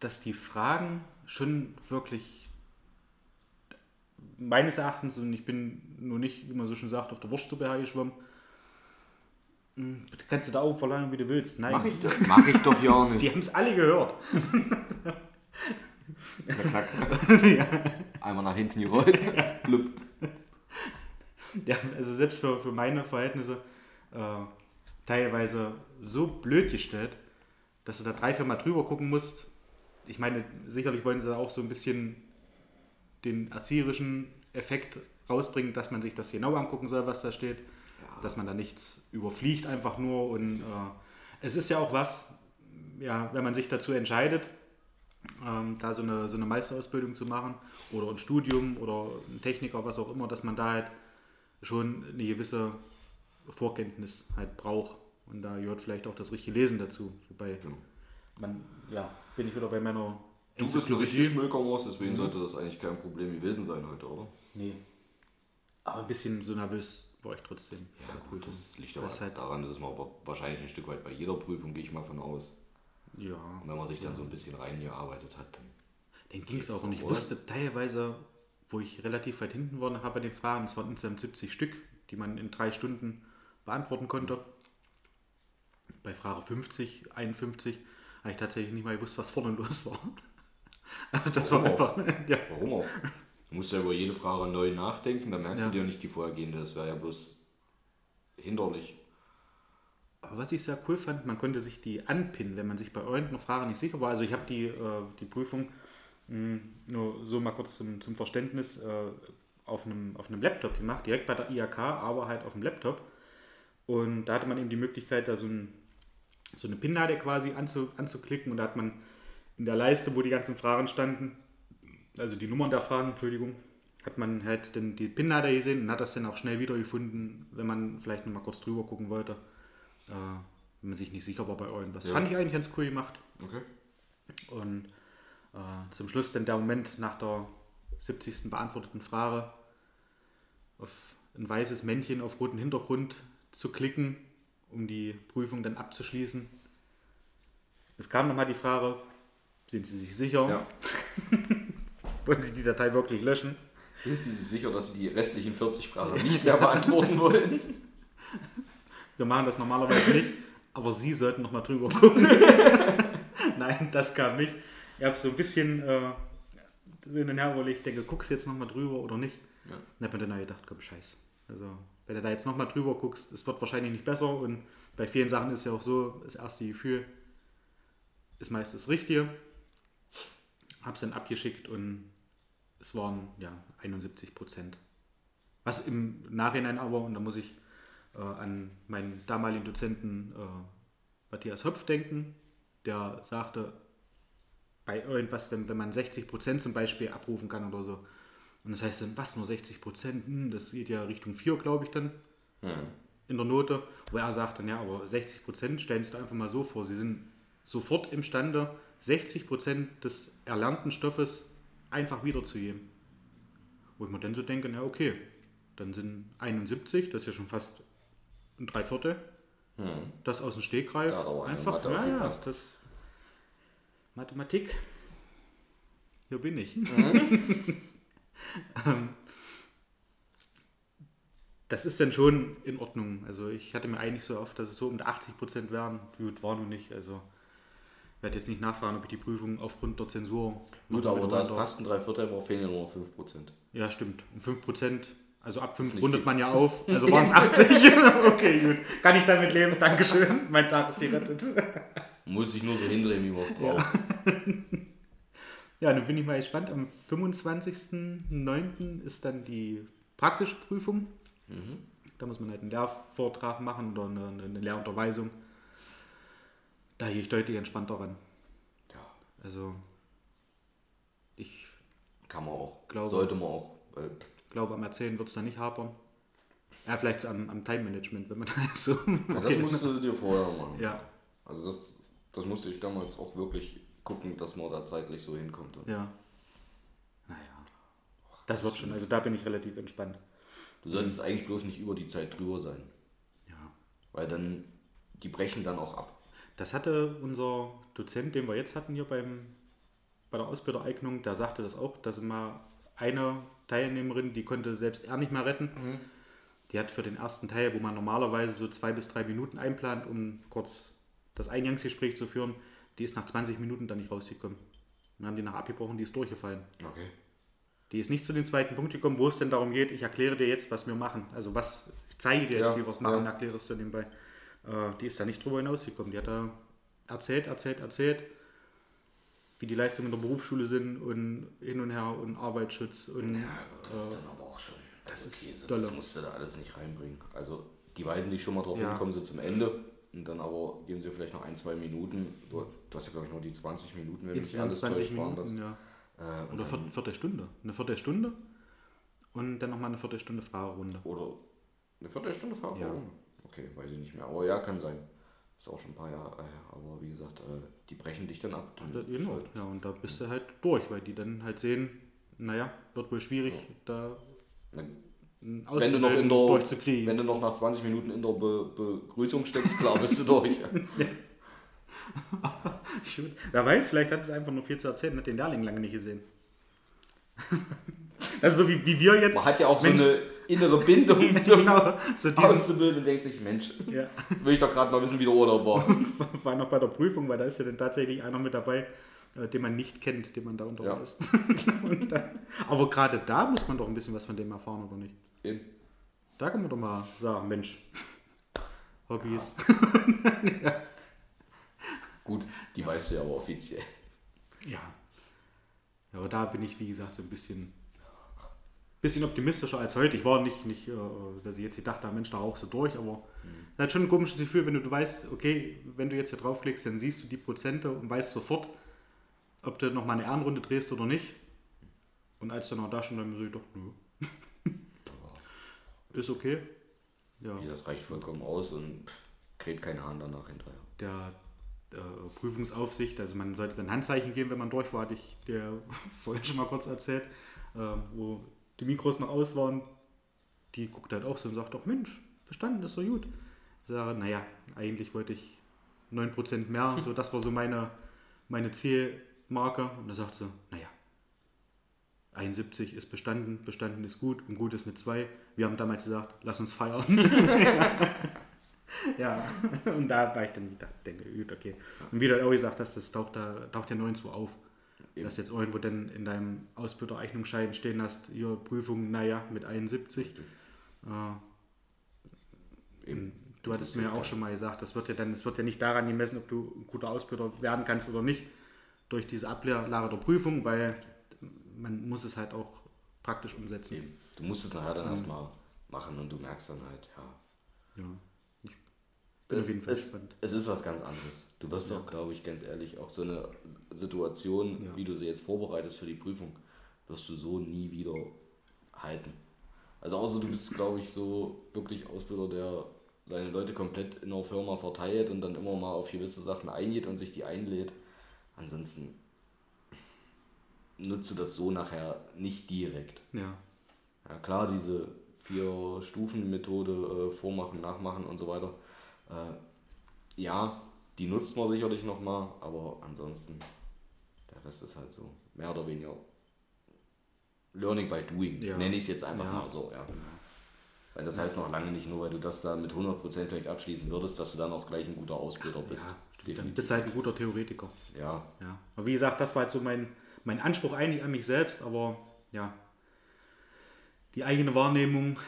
dass die Fragen schon wirklich meines Erachtens, und ich bin nur nicht, wie man so schön sagt, auf der Wurstsuppe hergeschwommen, hm, kannst du da auch verlangen, wie du willst. Nein, Mach ich, doch- mach ich doch ja nicht. die haben es alle gehört. Knack. Einmal nach hinten gerollt. Blub. Ja, also selbst für, für meine Verhältnisse äh, teilweise so blöd gestellt, dass du da drei, vier Mal drüber gucken musst. Ich meine, sicherlich wollen sie da auch so ein bisschen den erzieherischen Effekt rausbringen, dass man sich das genau angucken soll, was da steht. Dass man da nichts überfliegt einfach nur. Und äh, es ist ja auch was, ja, wenn man sich dazu entscheidet, ähm, da so eine, so eine Meisterausbildung zu machen oder ein Studium oder ein Techniker, was auch immer, dass man da halt schon eine gewisse Vorkenntnis halt braucht. Und da gehört vielleicht auch das richtige Lesen dazu. Wobei man, ja, bin ich wieder bei meiner Du bist ein richtig Schmökermaus, deswegen sollte das eigentlich kein Problem gewesen sein heute, oder? Nee. Aber ein bisschen so nervös war ich trotzdem. Ja, gut, Prüfung. das liegt aber Das halt- daran, dass man aber wahrscheinlich ein Stück weit bei jeder Prüfung, gehe ich mal von aus. Ja. Und wenn man sich dann so ein bisschen reingearbeitet hat, dann Den ging es auch. Und ich wusste teilweise, wo ich relativ weit hinten war, habe bei den Fragen, es waren insgesamt 70 Stück, die man in drei Stunden beantworten konnte. Bei Frage 50, 51, habe ich tatsächlich nicht mal gewusst, was vorne los war. Also das war Warum auch? einfach, ja. Warum auch? Du musst ja über jede Frage neu nachdenken, dann merkst Ja. du dir nicht die vorhergehende. Das wäre ja bloß hinderlich. Aber was ich sehr cool fand, man konnte sich die anpinnen, wenn man sich bei irgendeiner Frage nicht sicher war. Also ich habe die, äh, die Prüfung mh, nur so mal kurz zum, zum Verständnis äh, auf, einem, auf einem Laptop gemacht, direkt bei der IHK, aber halt auf dem Laptop. Und da hatte man eben die Möglichkeit, da so, ein, so eine Pinnadel quasi anzu, anzuklicken und da hat man in der Leiste, wo die ganzen Fragen standen, also die Nummern der Fragen, Entschuldigung, hat man halt dann die Pinnadel gesehen und hat das dann auch schnell wiedergefunden, wenn man vielleicht noch mal kurz drüber gucken wollte, äh, wenn man sich nicht sicher war bei irgendwas. Ja. Fand ich eigentlich ganz cool gemacht. Okay. Und äh, zum Schluss dann der Moment nach der 70. beantworteten Frage auf ein weißes Männchen auf roten Hintergrund zu klicken, um die Prüfung dann abzuschließen. Es kam nochmal die Frage, sind Sie sich sicher? Ja. Wollen Sie die Datei wirklich löschen? Sind Sie sich sicher, dass Sie die restlichen 40 Fragen nicht mehr beantworten wollen? Wir machen das normalerweise nicht, aber Sie sollten nochmal drüber gucken. Nein, das kam nicht. Ich habe so ein bisschen äh, so hin und her überlegt, denke, guckst du jetzt nochmal drüber oder nicht? Ja. Und habe mir dann gedacht, komm, scheiß. Also, wenn du da jetzt nochmal drüber guckst, es wird wahrscheinlich nicht besser und bei vielen Sachen ist ja auch so, das erste Gefühl ist meist das Richtige. Hab's dann abgeschickt und es waren ja 71 Prozent. Was im Nachhinein aber, und da muss ich äh, an meinen damaligen Dozenten äh, Matthias Höpf denken, der sagte, bei irgendwas, wenn, wenn man 60 Prozent zum Beispiel abrufen kann oder so, und das heißt dann, was, nur 60 Prozent? Hm, das geht ja Richtung 4, glaube ich dann, in der Note. Wo er sagt dann, ja, aber 60 Prozent, stellen Sie sich einfach mal so vor, Sie sind sofort imstande, 60 Prozent des erlernten Stoffes einfach wiederzugeben. Wo ich mir dann so denke, na okay, dann sind 71, das ist ja schon fast ein Dreiviertel, das aus dem Stegreif Da hat aber eine einfach, Mathe ja, ja, das Mathematik, hier bin ich. Ähm, das ist dann schon in Ordnung. Also ich hatte mir eigentlich so oft, dass es so um die 80 Prozent wären. Gut, war nun nicht. Also ich werde jetzt nicht nachfragen, ob ich die Prüfung aufgrund der Zensur. Gut, noch aber da ist fast ein Dreiviertel, aber fehlen ja nur noch 5%. Ja, stimmt. Um 5 Prozent, also ab 5 nicht rundet viel. man ja auf. Also waren es 80. okay, gut. Kann ich damit leben. Dankeschön. Mein Tag ist gerettet. Muss sich nur so hindrehen, wie man es braucht. Ja, nun bin ich mal gespannt. Am 25.09. ist dann die praktische Prüfung. Da muss man halt einen Lehrvortrag machen oder eine, eine Lehrunterweisung. Da gehe ich deutlich entspannter ran. Ja, Also ich kann man auch. Glaube- Sollte man auch. Weil glaube, am Erzählen wird es da nicht hapern. Ja, vielleicht am, am Time-Management, wenn man halt so... ja, das musst du dir vorher machen. ja, Also das, das musste ich damals auch wirklich gucken, dass man da zeitlich so hinkommt. ja. Naja, das wird schon. Also da bin ich relativ entspannt. Du solltest eigentlich bloß nicht über die Zeit drüber sein. Ja. Weil dann, die brechen dann auch ab. Das hatte unser Dozent, den wir jetzt hatten hier beim, bei der Ausbildereignung, der sagte das auch, dass mal eine Teilnehmerin, die konnte selbst er nicht mehr retten. Die hat für den ersten Teil, wo man normalerweise so zwei bis drei Minuten einplant, um kurz das Eingangsgespräch zu führen, die ist nach 20 Minuten dann nicht rausgekommen. Dann haben die nach abgebrochen, die ist durchgefallen. Okay. Die ist nicht zu dem zweiten Punkt gekommen, wo es denn darum geht, ich erkläre dir jetzt, was wir machen. Also was, ich zeige dir jetzt, Ja, wie wir es machen, ja. erkläre es dir nebenbei. Äh, die ist da nicht drüber hinausgekommen. Die hat da erzählt, erzählt, erzählt, wie die Leistungen in der Berufsschule sind und hin und her und Arbeitsschutz und Ja, das ist äh, dann aber auch schon. das ist dolle. Das musst du da alles nicht reinbringen. Also, die weisen dich schon mal drauf Ja. hin, kommen sie zum Ende. Und dann aber geben sie vielleicht noch ein, zwei Minuten. Du, du hast ja, glaube ich, noch die 20 Minuten, wenn insgesamt alles 20 täuscht, waren das. Minuten, ja. Äh, und Oder dann, vier, Viertelstunde. Eine Viertelstunde und dann nochmal eine Viertelstunde Fragerunde. oder eine Viertelstunde Fahrt Ja. Okay, weiß ich nicht mehr. Aber ja, kann sein. Ist auch schon ein paar Jahre. Äh, aber wie gesagt, äh, die brechen dich dann ab. Dann Da, ist genau. halt- Ja, und da bist du halt durch, weil die dann halt sehen, naja, wird wohl schwierig, da Na, wenn du noch Auszubildenden in der, durchzukriegen. wenn du noch nach 20 Minuten in der Be Begrüßung steckst, klar bist du durch. Wer weiß, vielleicht hat es einfach nur viel zu erzählen und hat den Lehrling lange nicht gesehen. also so wie, wie wir jetzt. Man hat ja auch Mensch, so eine innere Bindung zum genau, so diesen, Auszubildenden denkt sich, Mensch, ja, will ich doch gerade mal wissen, wie der Urlaub war. war noch bei der Prüfung, weil da ist ja dann tatsächlich einer mit dabei, äh, den man nicht kennt, den man da unterweist. Und dann- Aber gerade da muss man doch ein bisschen was von dem erfahren, oder nicht? Eben. Da kann man doch mal sagen, Mensch, Hobbys. Gut, die weißt du ja aber offiziell. Ja. ja. Aber da bin ich, wie gesagt, so ein bisschen, bisschen optimistischer als heute. Ich war nicht, nicht äh, dass ich jetzt gedacht habe, Mensch, da rauchst du durch, aber es hat schon ein komisches Gefühl, wenn du, du weißt, okay, wenn du jetzt hier draufklickst, dann siehst du die Prozente und weißt sofort, ob du nochmal eine Ehrenrunde drehst oder nicht. Und als dann auch da schon dann so, doch, nö. Ist okay. Ja. Wie gesagt, reicht vollkommen aus und kräht kein Hahn danach hinterher. der äh, Prüfungsaufsicht, also man sollte dann Handzeichen geben, wenn man durch war, hatte ich dir vorher schon mal kurz erzählt, äh, wo die Mikros noch aus waren, die guckt halt auch so und sagt, doch Mensch, bestanden, ist so gut. Ich sage, naja, eigentlich wollte ich 9% mehr, so das war so meine, meine Zielmarke. Und da sagt sie, naja, 71 ist bestanden, bestanden ist gut und gut ist eine 2. Wir haben damals gesagt, lass uns feiern. Ja, und da war ich dann gedacht, denke, gut, okay. Und wie du halt auch gesagt hast, das taucht, da, taucht ja nirgendwo auf. Eben. Dass jetzt irgendwo dann in deinem Ausbilder-Eignungsschein stehen hast, hier Prüfung, naja, mit 71. Äh, Eben. du hattest mir ja auch schon mal gesagt, das wird ja dann, es wird ja nicht daran gemessen, ob du ein guter Ausbilder werden kannst oder nicht, durch diese Ablage der Prüfung, weil man muss es halt auch praktisch umsetzen. Eben. Du musst es nachher dann erstmal machen und du merkst dann halt, ja. Ja, ich bin auf jeden Fall es, gespannt. es ist was ganz anderes. Du wirst doch, glaube ich, ganz ehrlich, auch so eine Situation, Ja. wie du sie jetzt vorbereitest für die Prüfung, wirst du so nie wieder halten. Also außer du bist, glaube ich, so wirklich Ausbilder, der seine Leute komplett in der Firma verteilt und dann immer mal auf gewisse Sachen eingeht und sich die einlädt. Ansonsten nutzt du das so nachher nicht direkt. Ja, Ja klar, diese vier Stufen Methode äh, vormachen, nachmachen und so weiter. Äh, ja, die nutzt man sicherlich nochmal, aber ansonsten der Rest ist halt so mehr oder weniger Learning by Doing. Ja. Nenne ich es jetzt einfach Ja. mal so, ja. Weil das heißt noch lange nicht nur, weil du das dann mit 100% vielleicht abschließen würdest, dass du dann auch gleich ein guter Ausbilder bist. ja bist du halt ein guter Theoretiker. Ja, Ja. Aber wie gesagt, das war halt so mein, mein Anspruch eigentlich an mich selbst, aber ja, die eigene Wahrnehmung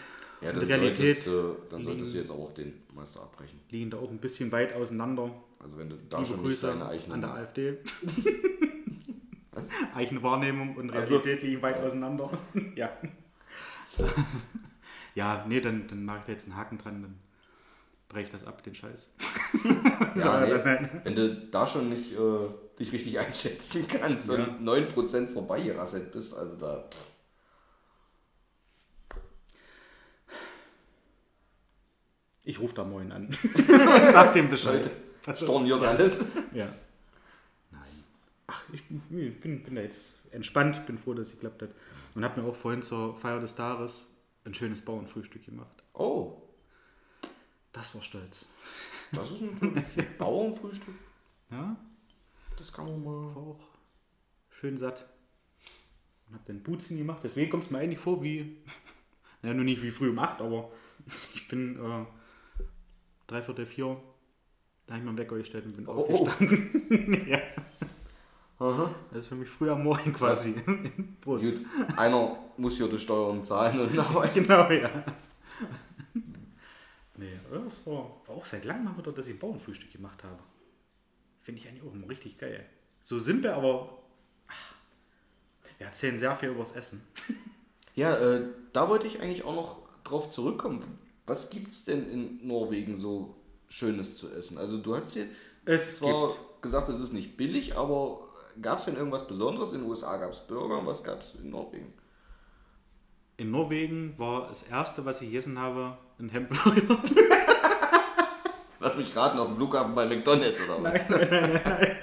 ja und dann, Realität solltest, du, dann liegen- solltest du jetzt auch den Meister abbrechen. liegen da auch ein bisschen weit auseinander. Also wenn du da Liebe schon Grüße deine eigenen an der AfD. eigene Wahrnehmung und Also- Realität liegen weit auseinander. ja. ja, nee, dann, dann mache ich da jetzt einen Haken dran, dann breche ich das ab, den Scheiß. Ja, nee, wenn du da schon nicht äh, dich richtig einschätzen kannst Ja. und 9% vorbeigerasselt bist, also da. Ich rufe da morgen an sag dem Bescheid. Soll- storniert alles. Ja. Nein. Ach, ich bin, bin, bin da jetzt entspannt, bin froh, dass es geklappt hat. Und habe mir auch vorhin zur Feier des Tages ein schönes Bauernfrühstück gemacht. Oh, Das war stolz. das ist ein Bauernfrühstück. Ja, Das kann man mal. war auch schön satt. Und habe den Buzen gemacht. Deswegen kommt es mir eigentlich vor wie, naja, nur nicht wie früh um 8, aber ich bin äh, dreiviertel vier, da habe ich mir einen Wecker gestellt und bin Oh. aufgestanden. ja. Aha. Das ist für mich früh am Morgen quasi. Prost. Gut, einer muss hier die Steuern zahlen und Genau, ja. Nee, das war, war auch seit langem mal wieder, dass ich Bauernfrühstück gemacht habe. Finde ich eigentlich auch immer richtig geil. So simpel, aber ach, wir erzählen sehr viel über das Essen. Ja, äh, da wollte ich eigentlich auch noch drauf zurückkommen. Was gibt es denn in Norwegen so Schönes zu essen? Also du hast jetzt es zwar gibt. gesagt, es ist nicht billig, aber gab es denn irgendwas Besonderes? In den USA gab es Burger, was gab es in Norwegen? In Norwegen war das erste, was ich gegessen habe, ein Hamburger. Lass mich raten, auf dem Flughafen bei McDonalds oder was? Nein, nein, nein, nein.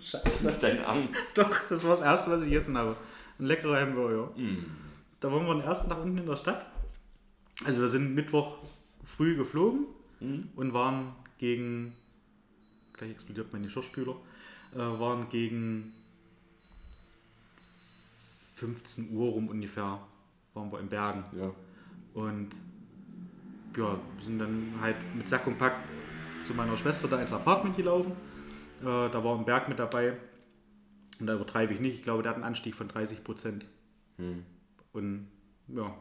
Scheiße. Das ist dein Angst. Doch, das war das erste, was ich gegessen habe. Ein leckerer Hamburger. Mm. Da waren wir den ersten Tag unten in der Stadt. Also wir sind Mittwoch früh geflogen mm. und waren gegen, gleich explodiert mein Geschirrspüler, äh, waren gegen 15 Uhr rum ungefähr, waren wir in Bergen. Ja. Und ja, sind dann halt mit Sack und Pack zu meiner Schwester da ins Apartment gelaufen. Äh, da war ein Berg mit dabei. Und da übertreibe ich nicht. Ich glaube, der hat einen Anstieg von 30 Prozent. Hm. Und ja,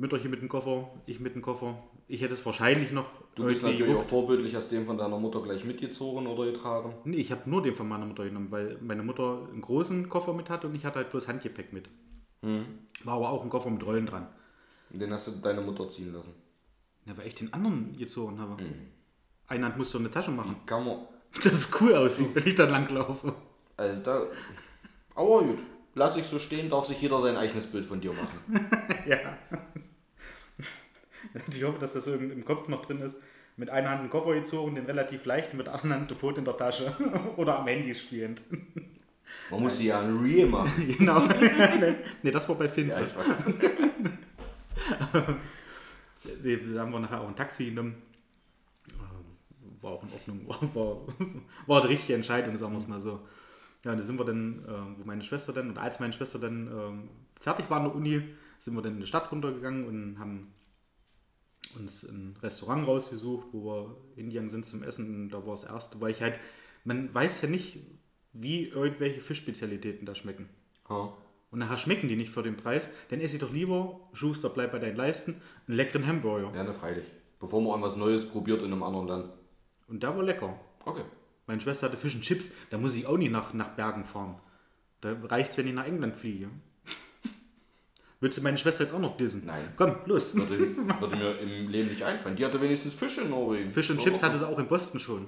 Mütterchen mit dem Koffer, ich mit dem Koffer. Ich hätte es wahrscheinlich noch. Du bist natürlich geguckt. auch vorbildlich, hast den von deiner Mutter gleich mitgezogen oder getragen? Nee, ich habe nur den von meiner Mutter genommen, weil meine Mutter einen großen Koffer mit hatte und ich hatte halt bloß Handgepäck mit. Hm. War aber auch ein Koffer mit Rollen dran. Und den hast du deine Mutter ziehen lassen? Ja, weil ich den anderen gezogen habe. Mhm. Eine Hand musst du eine Tasche machen. Wie kann man. Das ist cool aussieht, wenn ich da langlaufe. Also da. Aber gut. Lass ich so stehen, darf sich jeder sein eigenes Bild von dir machen. ja. Ich hoffe, dass das im Kopf noch drin ist. Mit einer Hand einen Koffer gezogen, den relativ leicht, und mit der anderen Hand ein Foto in der Tasche. Oder am Handy spielend. Man muss sie ja ein Real machen. genau. nee, das war bei Finster. Ja, da haben wir nachher auch ein Taxi genommen. Ähm, war auch in Ordnung, war, war, war die richtige Entscheidung, sagen wir es mal so. Ja, da sind wir dann, äh, wo meine Schwester dann, und als meine Schwester dann äh, fertig war in der Uni, sind wir dann in die Stadt runtergegangen und haben uns ein Restaurant rausgesucht, wo wir hingegangen sind zum Essen. Und da war das erste, weil ich halt, man weiß ja nicht, wie irgendwelche Fischspezialitäten da schmecken. Oh und nachher schmecken die nicht für den Preis, dann esse ich doch lieber, Schuster, bleib bei deinen Leisten, einen leckeren Hamburger. Ja, ne, freilich. Bevor man irgendwas Neues probiert in einem anderen Land. Und der war lecker. Okay. Meine Schwester hatte Fisch und Chips, da muss ich auch nicht nach, nach Bergen fahren. Da reicht es, wenn ich nach England fliege. Würdest du meine Schwester jetzt auch noch dissen? Nein. Komm, los. Würde, würde mir im Leben nicht einfallen. Die hatte wenigstens Fisch in Norwegen. Fisch und so Chips hatte sie auch in Boston schon.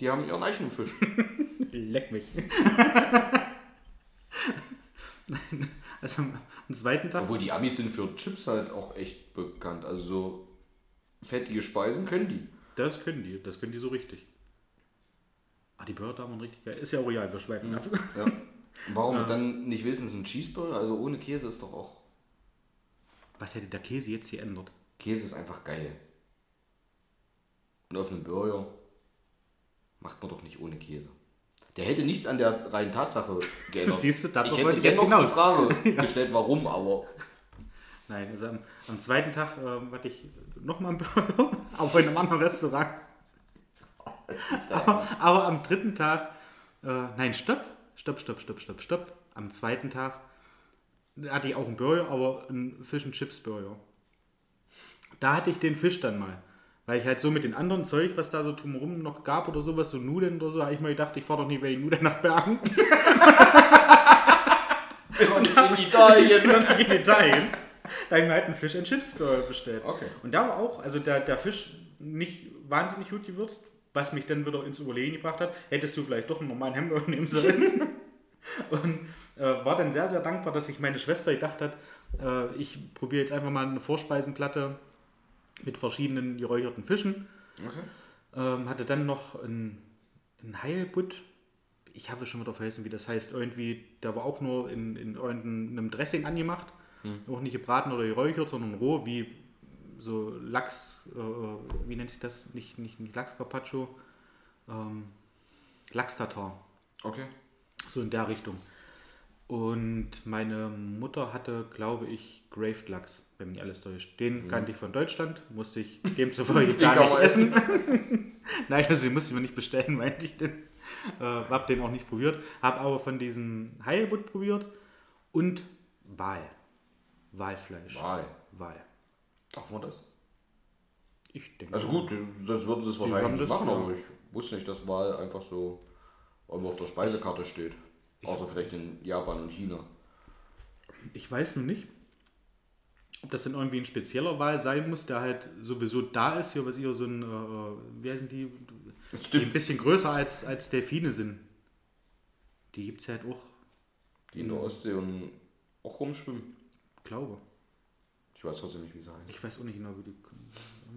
Die haben ihren eigenen Fisch. Leck mich. also am zweiten Tag. Obwohl die Amis sind für Chips halt auch echt bekannt. Also so fettige Speisen können die. Das können die, das können die so richtig. Ah, die Burger waren richtig geil. Ist ja royal, wir schweifen ab. Ja. Warum ja. dann nicht wenigstens ein Cheeseburger? Also ohne Käse ist doch auch. Was hätte der Käse jetzt hier ändert? Käse ist einfach geil. Und auf einem Burger macht man doch nicht ohne Käse. Der hätte nichts an der reinen Tatsache geändert. Siehst du, ich hätte jetzt noch die Frage ja. gestellt, warum, aber... Nein, also am, am zweiten Tag äh, hatte ich nochmal ein Burger, auch in einem anderen Restaurant. aber, aber, am dritten Tag, äh, nein, stopp, stopp, stopp, stopp, stopp, stopp. Am zweiten Tag hatte ich auch einen Burger, aber einen Fish and Chips Burger. Da hatte ich den Fisch dann mal. Weil ich halt so mit den anderen Zeug, was da so drumherum noch gab oder sowas, so Nudeln oder so, habe ich mal gedacht, ich fahre doch nie wegen Nudeln nach Bergen. noch nicht in Italien. nicht in Italien. Da habe ich mir halt einen Fish and Chips bestellt. Okay. Und da war auch, also der, der Fisch nicht wahnsinnig gut gewürzt, was mich dann wieder ins Überlegen gebracht hat. Hättest du vielleicht doch einen normalen Hamburger nehmen sollen. Und äh, war dann sehr, sehr dankbar, dass sich meine Schwester gedacht hat, äh, ich probiere jetzt einfach mal eine Vorspeisenplatte mit verschiedenen geräucherten Fischen. Okay. Ähm, hatte dann noch einen, einen Heilbutt. Ich habe schon wieder vergessen, wie das heißt. Irgendwie, der war auch nur in, in irgendeinem Dressing angemacht. Hm. Auch nicht gebraten oder geräuchert, sondern roh, wie so Lachs, äh, wie nennt sich das? Nicht, nicht, nicht Lachs Carpaccio, ähm, Lachs-Tatar. Okay. So in der Richtung. Und meine Mutter hatte, glaube ich, Graved Lachs, wenn mich alles täuscht. Den mhm. kannte ich von Deutschland, musste ich demzufolge gar nicht essen. Nein, also den musste ich mir nicht bestellen, meinte ich den. Äh, hab den auch nicht probiert. Hab aber von diesem Heilbutt probiert und Wal. Walfleisch. Wal. Wal. Darf man das? Ich denke. Also gut, sonst würden sie es wahrscheinlich das, nicht machen, ja. aber ich wusste nicht, dass Wal einfach so irgendwo auf der Speisekarte steht. Außer vielleicht in Japan und China. Ich weiß nur nicht, ob das dann irgendwie ein spezieller Wal sein muss, der halt sowieso da ist. Hier, was hier so ein, äh, wie heißen die? Die ein bisschen größer als, als Delfine sind. Die gibt es halt auch, Die in der Ostsee und auch rumschwimmen. glaube Ich weiß trotzdem nicht, wie sie heißen. ich. weiß auch nicht genau, wie die.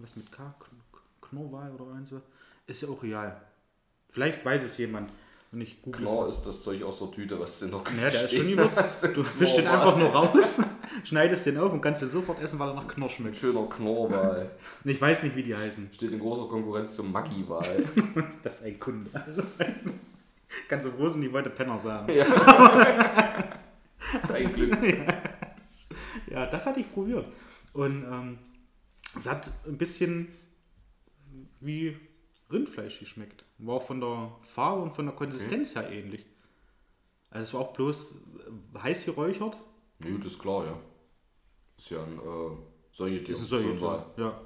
Was mit K? Kn- Knorrwal oder so? Ist ja auch real. Vielleicht weiß es jemand. Und ich google. Knorr ist das Zeug aus der Tüte, was der Küche Ja, der ist schon gewürzt. Du fischst den einfach nur raus, schneidest den auf und kannst den sofort essen, weil er nach Knorr Ein schmeckt. schöner Knorrwal. Ich weiß nicht, wie die heißen. Steht in großer Konkurrenz zum Maggi-Wal. Das ist ein Kunde. Ganz so froh sind die wollte Penner sagen. Dein Glück. Ja, das hatte ich probiert. Und ähm, es hat ein bisschen wie Rindfleisch geschmeckt. War auch von der Farbe und von der Konsistenz her ähnlich. Also es war auch bloß äh, heiß geräuchert. Nee, das ist klar, ja. Ist ja ein äh, Säugetier. Ist ein. Säugetier. Ja.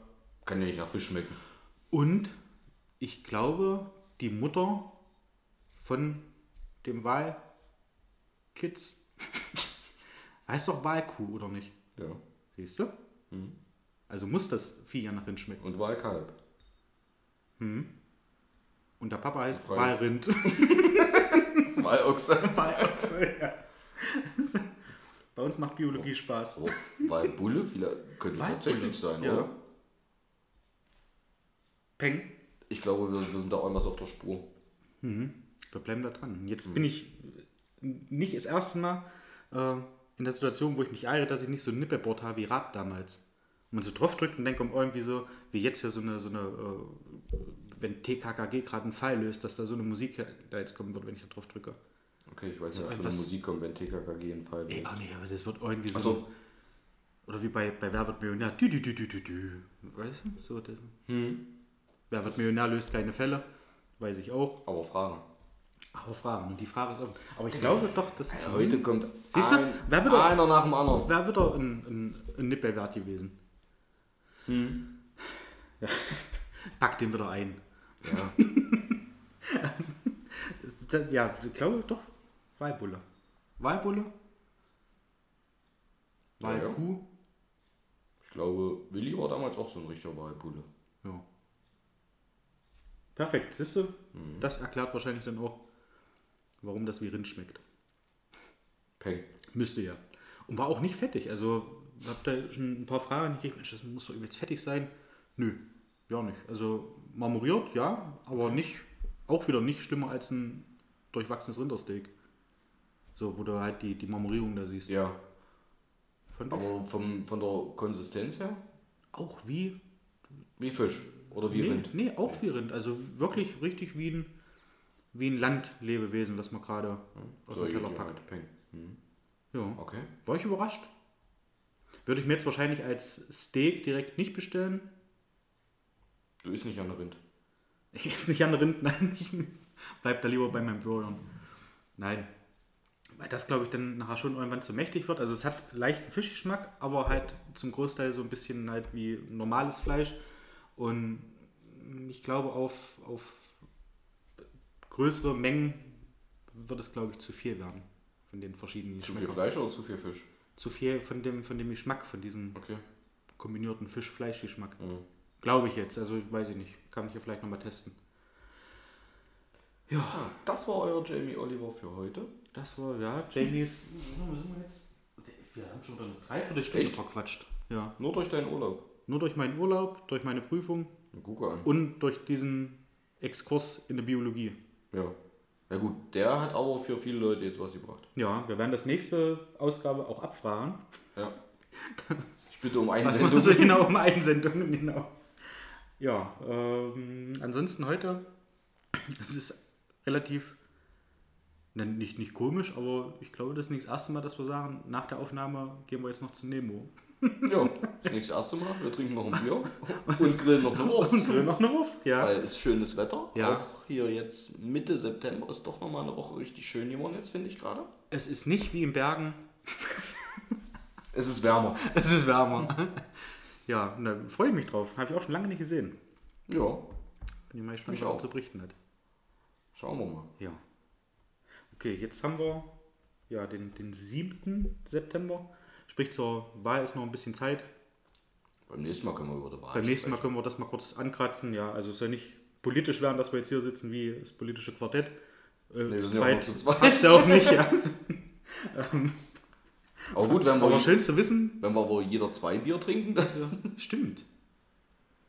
Kann ja nicht nach Fisch schmecken. Und ich glaube, die Mutter von dem Wahlkids heißt doch Wahlkuh, oder nicht? Ja. Siehst du? Also muss das Vieh ja nach Rind schmecken. Und Walkalb. Und der Papa heißt Frage. Wahlrind. Walochse. Walochse, ja. Bei uns macht Biologie Spaß. Oh, Walbulle, vielleicht könnte Walbulle, tatsächlich sein, ja. oder? Peng. Ich glaube, wir, wir sind da irgendwas auf der Spur. Wir bleiben da dran. Jetzt bin ich nicht das erste Mal äh, in der Situation, wo ich mich ärgere, dass ich nicht so ein Nippelboard habe wie Rad damals. Man so drauf drückt und denkt, um irgendwie so, wie jetzt hier so eine, so eine äh, wenn TKKG gerade einen Fall löst, dass da so eine Musik da jetzt kommen wird, wenn ich da drauf drücke. Okay, ich weiß nicht, was für eine Musik kommt, wenn TKKG einen Fall Ey, löst. ah nee, aber das wird irgendwie so. So. Oder wie bei, bei Wer wird Millionär. Dü, dü, dü, dü, dü, dü. Weißt du? So, das, Hm. Wer wird Millionär löst keine Fälle. Weiß ich auch. Aber Fragen. Aber Fragen. Und die Frage ist offen. Aber ich glaube doch, das ist. Heute kommt Siehst du? ein, Wer wird einer nach dem anderen. Wer wird doch ein, ein, ein Nippelwert gewesen? Hm. Ja. Pack den wieder ein. Ja. Ja, ich glaube doch. Walbulle. Walbulle? Ja, ja. Walkuh? Ich glaube, Willi war damals auch so ein richtiger Walbulle. Ja. Perfekt, siehst du? Das erklärt wahrscheinlich dann auch, warum das wie Rind schmeckt. Peng. Müsste ja. Und war auch nicht fettig. Also habt ihr schon ein paar Fragen gekriegt, Mensch, das muss doch übelst fettig sein. Nö, ja nicht. Also marmoriert, ja, aber nicht, auch wieder nicht schlimmer als ein durchwachsenes Rindersteak. So, wo du halt die, die Marmorierung da siehst. Ja. Fand ich Aber vom, von der Konsistenz her? auch wie Wie Fisch. Oder wie nee, Rind. Nee, auch wie Rind. Also wirklich richtig wie ein, wie ein Landlebewesen, was man gerade auf den Teller Säugetier packt. halt. Peng. Hm. Ja. Okay. War ich überrascht. Würde ich mir jetzt wahrscheinlich als Steak direkt nicht bestellen. Du isst nicht an der Rind. Ich esse nicht an Rind, nein. Ich bleib da lieber bei meinen Burgern. Nein. Weil das, glaube ich, dann nachher schon irgendwann zu mächtig wird. Also es hat leichten Fischgeschmack, aber halt zum Großteil so ein bisschen halt wie normales Fleisch. Und ich glaube, auf, auf größere Mengen wird es, glaube ich, zu viel werden. Von den verschiedenen Zu viel. Fleisch oder zu viel Fisch? Zu viel von dem, von dem Geschmack, von diesem Okay. kombinierten Fisch-Fleisch-Geschmack. Mhm. Glaube ich jetzt. Also weiß ich nicht. Kann ich ja vielleicht nochmal testen. Ja. Ah, das war euer Jamie Oliver für heute. Das war, ja, Jamies. Wo sind wir jetzt? Wir haben schon eine Dreiviertelstunde Echt? verquatscht. Ja. Nur durch deinen Urlaub. Nur durch meinen Urlaub, durch meine Prüfung Guck an. und durch diesen Exkurs in der Biologie. Ja. Ja gut, der hat aber für viele Leute jetzt was gebracht. Ja, wir werden das nächste Ausgabe auch abfragen. Ja. Ich bitte um Was Einsendung. man so genau um Einsendungen, genau. Ja, ähm, ansonsten heute, es ist relativ Nein, nicht, nicht komisch, aber ich glaube, das ist nicht das erste Mal, dass wir sagen, nach der Aufnahme gehen wir jetzt noch zum Nemo. Ja, das das erste Mal. Wir trinken noch ein Bier und grillen noch eine Wurst. Und grillen noch eine Wurst, ja. Weil es ist schönes Wetter. Ja. Auch hier jetzt Mitte September ist doch nochmal eine Woche richtig schön geworden, jetzt finde ich gerade. Es ist nicht wie in Bergen, Es ist wärmer. es ist wärmer. ja, da freue ich mich drauf. Habe ich auch schon lange nicht gesehen. Ja, Bin ich mal gespannt, was auch. zu berichten hat. schauen wir mal. Ja. Okay, jetzt haben wir ja, den, den 7. September. Sprich, zur Wahl ist noch ein bisschen Zeit. Beim nächsten Mal können wir über die Wahl Beim nächsten Mal können wir das mal kurz ankratzen. Ja, also es soll nicht politisch werden, dass wir jetzt hier sitzen wie das politische Quartett. Äh, wir zu zweit. zu zweit. Passt ja auch nicht, ja. Aber gut, wenn wir, Aber schön zu wissen, wenn wir wohl jeder zwei Bier trinken, das stimmt.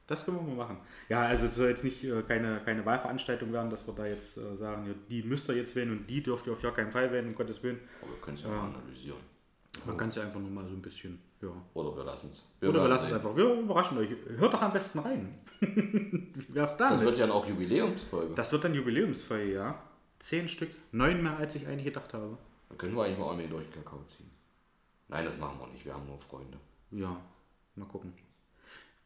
Das können wir mal machen. Ja, also es soll jetzt nicht äh, keine, keine Wahlveranstaltung werden, dass wir da jetzt äh, sagen, ja, die müsst ihr jetzt wählen und die dürft ihr auf gar keinen Fall wählen, um Gottes Willen. Aber wir können es ja mal analysieren. Man kann es ja einfach nur mal so ein bisschen, ja. Oder wir lassen es. Oder wir lassen es einfach. Wir überraschen euch. Hört doch am besten rein. Wie wär's damit? Das wird ja auch Jubiläumsfolge. das wird dann Jubiläumsfeier, ja. Zehn Stück. Neun mehr, als ich eigentlich gedacht habe. Da können wir eigentlich mal einmal durch den Kakao ziehen. Nein, das machen wir nicht. Wir haben nur Freunde. Ja, mal gucken.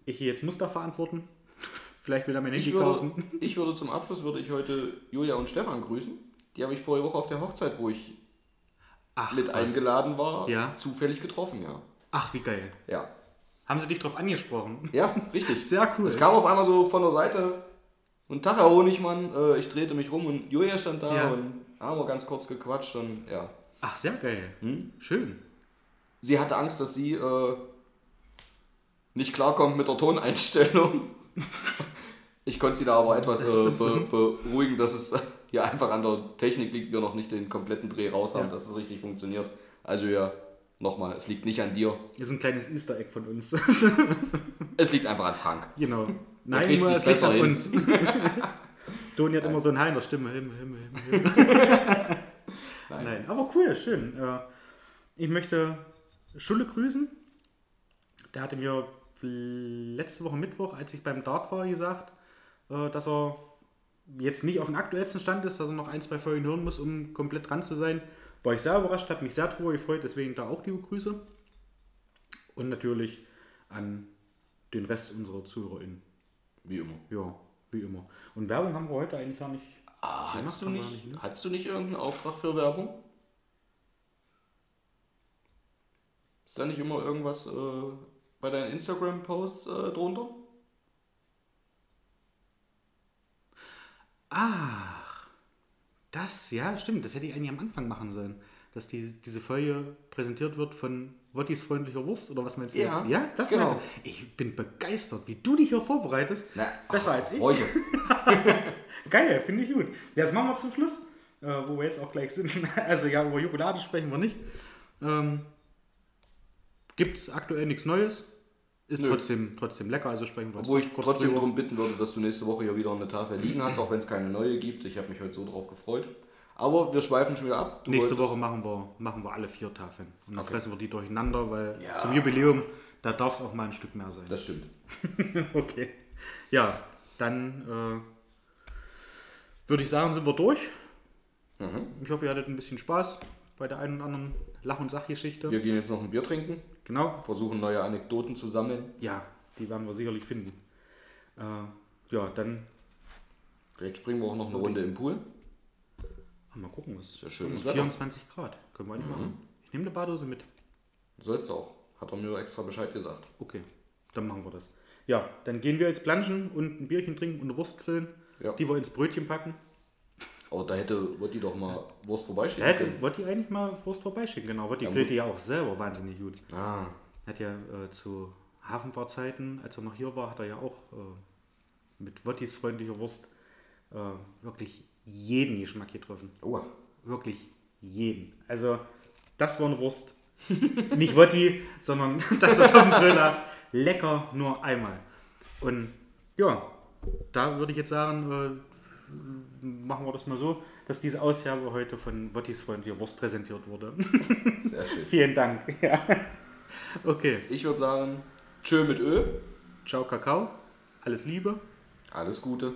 Ich gehe jetzt Muster verantworten. Vielleicht will er mein Handy Ich würde, kaufen. ich würde zum Abschluss würde ich heute Julia und Stefan grüßen. Die habe ich vorige Woche auf der Hochzeit, wo ich Ach, mit was. eingeladen war, Ja. zufällig getroffen, ja. Ach, wie geil. Ja. Haben sie dich drauf angesprochen? Ja, richtig. Sehr cool. Es kam auf einmal so von der Seite und Tag, Herr Honigmann, äh, ich drehte mich rum und Julia stand da Ja. und haben wir ganz kurz gequatscht und ja. Ach, sehr geil. Hm? Schön. Sie hatte Angst, dass sie äh, nicht klarkommt mit der Toneinstellung. Ich konnte sie da aber etwas äh, beruhigen, dass es ja einfach an der Technik liegt, wir noch nicht den kompletten Dreh raus haben, Ja. dass es richtig funktioniert. Also ja, nochmal, es liegt nicht an dir, Das ist ein kleines Easter Egg von uns. es liegt einfach an Frank. genau. Nein, nur es liegt an hin. uns. Toni hat immer so ein Haar in der Stimme. Himmel, Himmel, Himmel, Himmel. Nein. Nein, aber cool, schön. Äh, Ich möchte Schulle grüßen. Der hatte mir letzte Woche Mittwoch, als ich beim Dart war, gesagt, äh, dass er jetzt nicht auf dem aktuellsten Stand ist, dass er noch ein, zwei Folgen hören muss, um komplett dran zu sein. War ich sehr überrascht, habe mich sehr darüber gefreut, deswegen da auch liebe Grüße. Und natürlich an den Rest unserer ZuhörerInnen. Wie immer. Ja, wie immer. Und Werbung haben wir heute eigentlich gar nicht. Ah, macht du nicht, nicht, ne? hattest du nicht irgendeinen Auftrag für Werbung? Ist da nicht immer irgendwas äh, bei deinen Instagram-Posts äh, drunter? Ach, das, ja, stimmt. Das hätte ich eigentlich am Anfang machen sollen. Dass die, diese Folge präsentiert wird von Wottis freundlicher Wurst oder was meinst du Ja, jetzt? Ja, das genau. meinst du? Ich bin begeistert, wie du dich hier vorbereitest. Na, Besser als ich. Heute. Geil, finde ich gut. Jetzt machen wir zum Schluss, äh, wo wir jetzt auch gleich sind. Also ja, über Jokolade sprechen wir nicht. Ähm, Gibt es aktuell nichts Neues. Ist Nö. trotzdem, trotzdem lecker, also sprechen wir Obwohl ich trotzdem drüber. darum bitten würde, dass du nächste Woche hier wieder eine Tafel liegen hast, auch wenn es keine neue gibt. Ich habe mich heute so drauf gefreut. Aber wir schweifen schon wieder ab. Du Nächste Woche machen wir, machen wir alle vier Tafeln. Und dann Okay. fressen wir die durcheinander, weil Ja. zum Jubiläum, da darf es auch mal ein Stück mehr sein. Das stimmt. okay. Ja, dann äh, würde ich sagen, sind wir durch. Mhm. Ich hoffe, ihr hattet ein bisschen Spaß bei der einen oder anderen Lach- und Sachgeschichte. Wir gehen jetzt noch ein Bier trinken, Genau. versuchen neue Anekdoten zu sammeln. Ja, die werden wir sicherlich finden. Äh, ja, dann Vielleicht springen wir auch noch eine Runde im Pool. mal gucken, was Ist ja schönes um Wetter. 24 Grad. Können wir nicht Mhm. machen. Ich nehme eine Badose mit. Soll's auch. Hat er mir extra Bescheid gesagt. Okay, dann machen wir das. Ja, dann gehen wir jetzt planschen und ein Bierchen trinken und eine Wurst grillen, Ja. die wir ins Brötchen packen. Aber da hätte Wotti doch mal Wurst Da vorbeischicken hätte können. Wotti eigentlich mal Wurst vorbeischicken, genau. Wotti Ja, grillt die ja auch selber wahnsinnig gut. Ah, Hat ja äh, zu Hafenbarzeiten, als er noch hier war, hat er ja auch äh, mit Wottis freundlicher Wurst äh, wirklich jeden Geschmack getroffen. oh. Wirklich jeden. Also, das war eine Wurst. Nicht Wotti, sondern das, was auf dem Grill lag. Lecker nur einmal. Und ja, da würde ich jetzt sagen, äh, machen wir das mal so, dass diese Ausgabe heute von Wottis freundlicher Wurst präsentiert wurde. Sehr schön. Vielen Dank. Ja. Okay. Ich würde sagen, tschö mit Ö. Ciao, Kakao. Alles Liebe. Alles Gute.